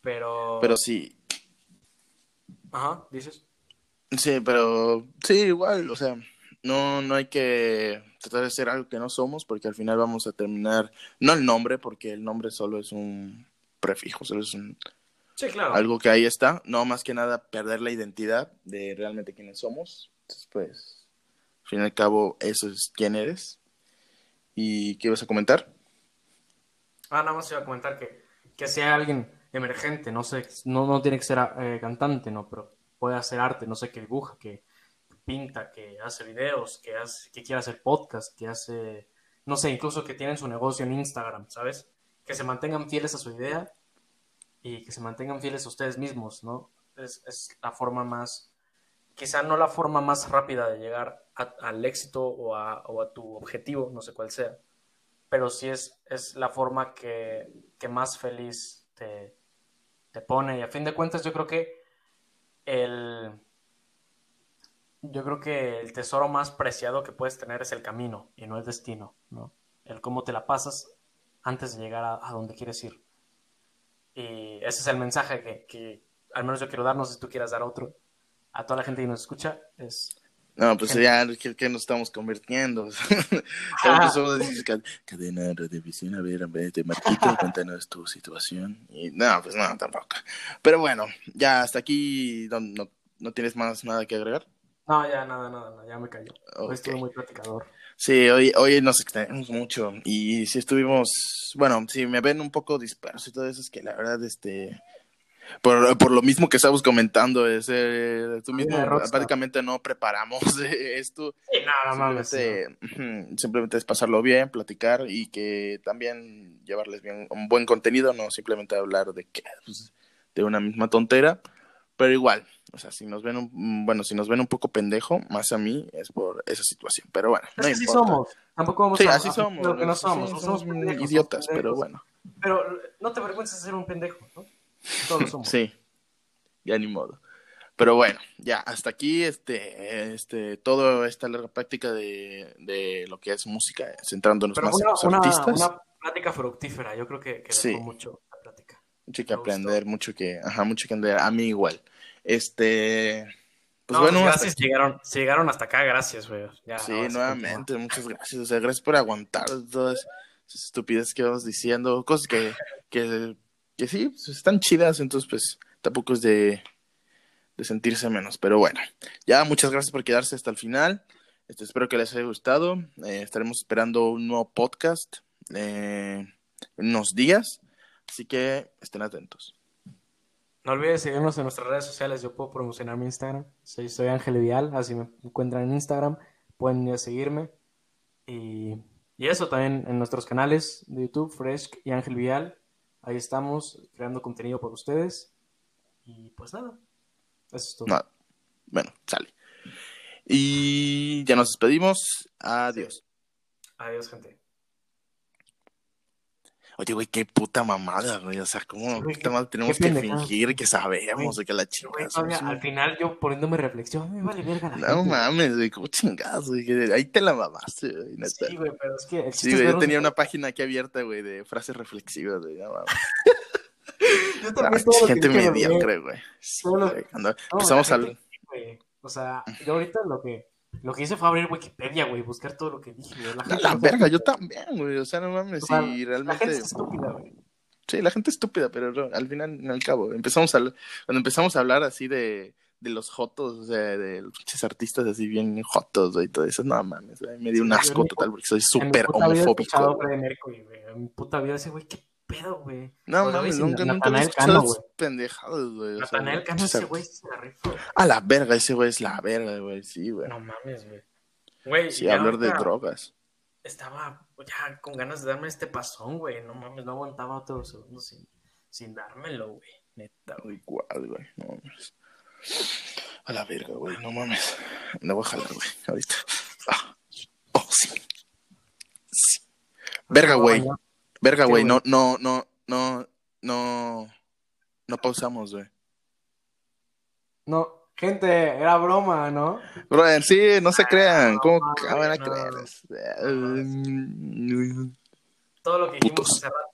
Pero, Pero sí, ajá, dices. Sí, pero sí, igual, o sea, no, no hay que tratar de ser algo que no somos porque al final vamos a terminar, no el nombre, porque el nombre solo es un prefijo, solo es un, Sí, claro. algo que ahí está, no más que nada perder la identidad de realmente quiénes somos. Entonces, pues, al fin y al cabo, eso es quién eres. ¿Y qué ibas a comentar? Ah, nada más iba a comentar que, que sea alguien emergente, no sé, no, no tiene que ser eh, cantante, no, pero puede hacer arte, no sé, que dibuja, que pinta, que hace videos, que hace, que quiere hacer podcast, que hace, no sé, incluso que tienen su negocio en Instagram, ¿sabes? Que se mantengan fieles a su idea y que se mantengan fieles a ustedes mismos, ¿no? Es, es la forma más, quizá no la forma más rápida de llegar al éxito o a, tu objetivo, no sé cuál sea, pero sí es, es la forma que, que más feliz te, te pone. Y a fin de cuentas, yo creo que el, yo creo que el tesoro más preciado que puedes tener es el camino y no el destino, ¿no? El cómo te la pasas antes de llegar a, donde quieres ir. Y ese es el mensaje que, que al menos yo quiero dar, no sé si tú quieras dar otro, a toda la gente que nos escucha, es... No, pues ya, ¿qué, qué nos estamos convirtiendo? Empezamos a decir, "Ca- cadena de radiovisión, a ver, a ver, Marquito, cuéntanos tu situación. Y no, pues no, tampoco. Pero bueno, ya hasta aquí no, no, no tienes más nada que agregar. No, ya nada, nada, nada, ya me cayó. Hoy Ok. estuve muy platicador. Sí, hoy, hoy nos extendimos mucho y si estuvimos, bueno, si me ven un poco disperso y todo eso, es que la verdad, este, Por, por lo mismo que estábamos comentando, es, eh, tú mismo prácticamente no preparamos esto. Sí, no mames. Simplemente, es pasarlo bien, platicar y que también llevarles bien un buen contenido, no simplemente hablar de que pues, de una misma tontera, pero igual, o sea, si nos ven un, bueno, si nos ven un poco pendejo, más a mí es por esa situación, pero bueno, no así importa. somos. Tampoco vamos Sí, a así somos. Lo que no somos. sí, no somos somos pendejos, idiotas, somos pero pendejos. bueno. Pero no te avergüences de ser un pendejo, ¿no? Todos lo somos. Sí, ya ni modo. Pero bueno, ya hasta aquí este, este, toda esta larga práctica de, de lo que es música, centrándonos Pero más en una, los una, artistas. una plática fructífera. Yo creo que, que Sí. mucho la plática. Mucho que me gustó. aprender, mucho que, ajá, mucho que aprender. A mí igual. Este, pues No, bueno, pues gracias. Llegaron, si llegaron hasta acá, gracias, güey. Ya, Sí, sí nuevamente, muchas gracias. O sea, gracias por aguantar todas esas estupideces que vamos diciendo, cosas que, que, que sí, pues, están chidas, entonces pues tampoco es de, de sentirse menos. Pero bueno, ya muchas gracias por quedarse hasta el final. Este, espero que les haya gustado. Eh, estaremos esperando un nuevo podcast eh, en unos días, así que estén atentos. No olvides seguirnos en nuestras redes sociales. Yo puedo promocionar mi Instagram. Soy, soy Ángel Vial, así me encuentran en Instagram. Pueden seguirme. Y, y eso también en nuestros canales de YouTube, Fresh y Ángel Vial. Ahí estamos creando contenido para ustedes. Y pues nada, eso es todo. Nada. Bueno, sale. Y ya nos despedimos. Adiós. Adiós, gente. Oye, güey, qué puta mamada, güey. O sea, ¿cómo güey, puta madre tenemos que fingir que sabemos Güey, que la Güey, chingada? somos al final yo poniéndome reflexión, me vale verga la un- No gente. mames, güey, cómo chingados, güey. Ahí te la mamaste, güey, neta. Sí, güey, pero es que el Sí, güey, yo tenía una página aquí abierta, güey, de frases reflexivas, güey. No mames. Yo Ah, también todo lo que gente mediocre, güey. Sí, Todo lo- güey. No, empezamos a... gente güey. O sea, yo ahorita lo que, lo que hice fue abrir Wikipedia, güey, buscar todo lo que dije, güey. La, gente la verga, yo también, güey. O sea, no mames, o sea, y La realmente... gente es estúpida, güey. Sí, la gente es estúpida, pero no, al final, al cabo, empezamos a, cuando empezamos a hablar así de, de los jotos, o sea, de los pinches artistas así bien jotos, güey, y todo eso, no mames, güey, me dio un asco total porque soy súper homofóbico. En mi puta vida ese güey, qué pedo, güey. No mames, nunca, nunca Natanael escuchado güey. pendejadas, güey. Natanael Cano, ese güey se la rifa. A la verga, ese güey es la verga, güey, sí, güey. No mames, güey. Güey, sí, hablar de drogas. Estaba ya con ganas de darme este pasón, güey. No mames, no aguantaba otro segundo sin, sin dármelo, güey. Neta, güey. Igual, güey, no mames. A la verga, güey, no mames. Me voy a jalar, güey, ahorita. Ah. Oh, sí. Sí. Verga, güey. Verga, ¿Qué, güey, no, no, no, no, no, no pausamos, güey. No, gente, era broma, ¿no? Brother, sí, no se crean, ¿cómo no, van a no. creer? Todo lo que dijimos Putos. hace rato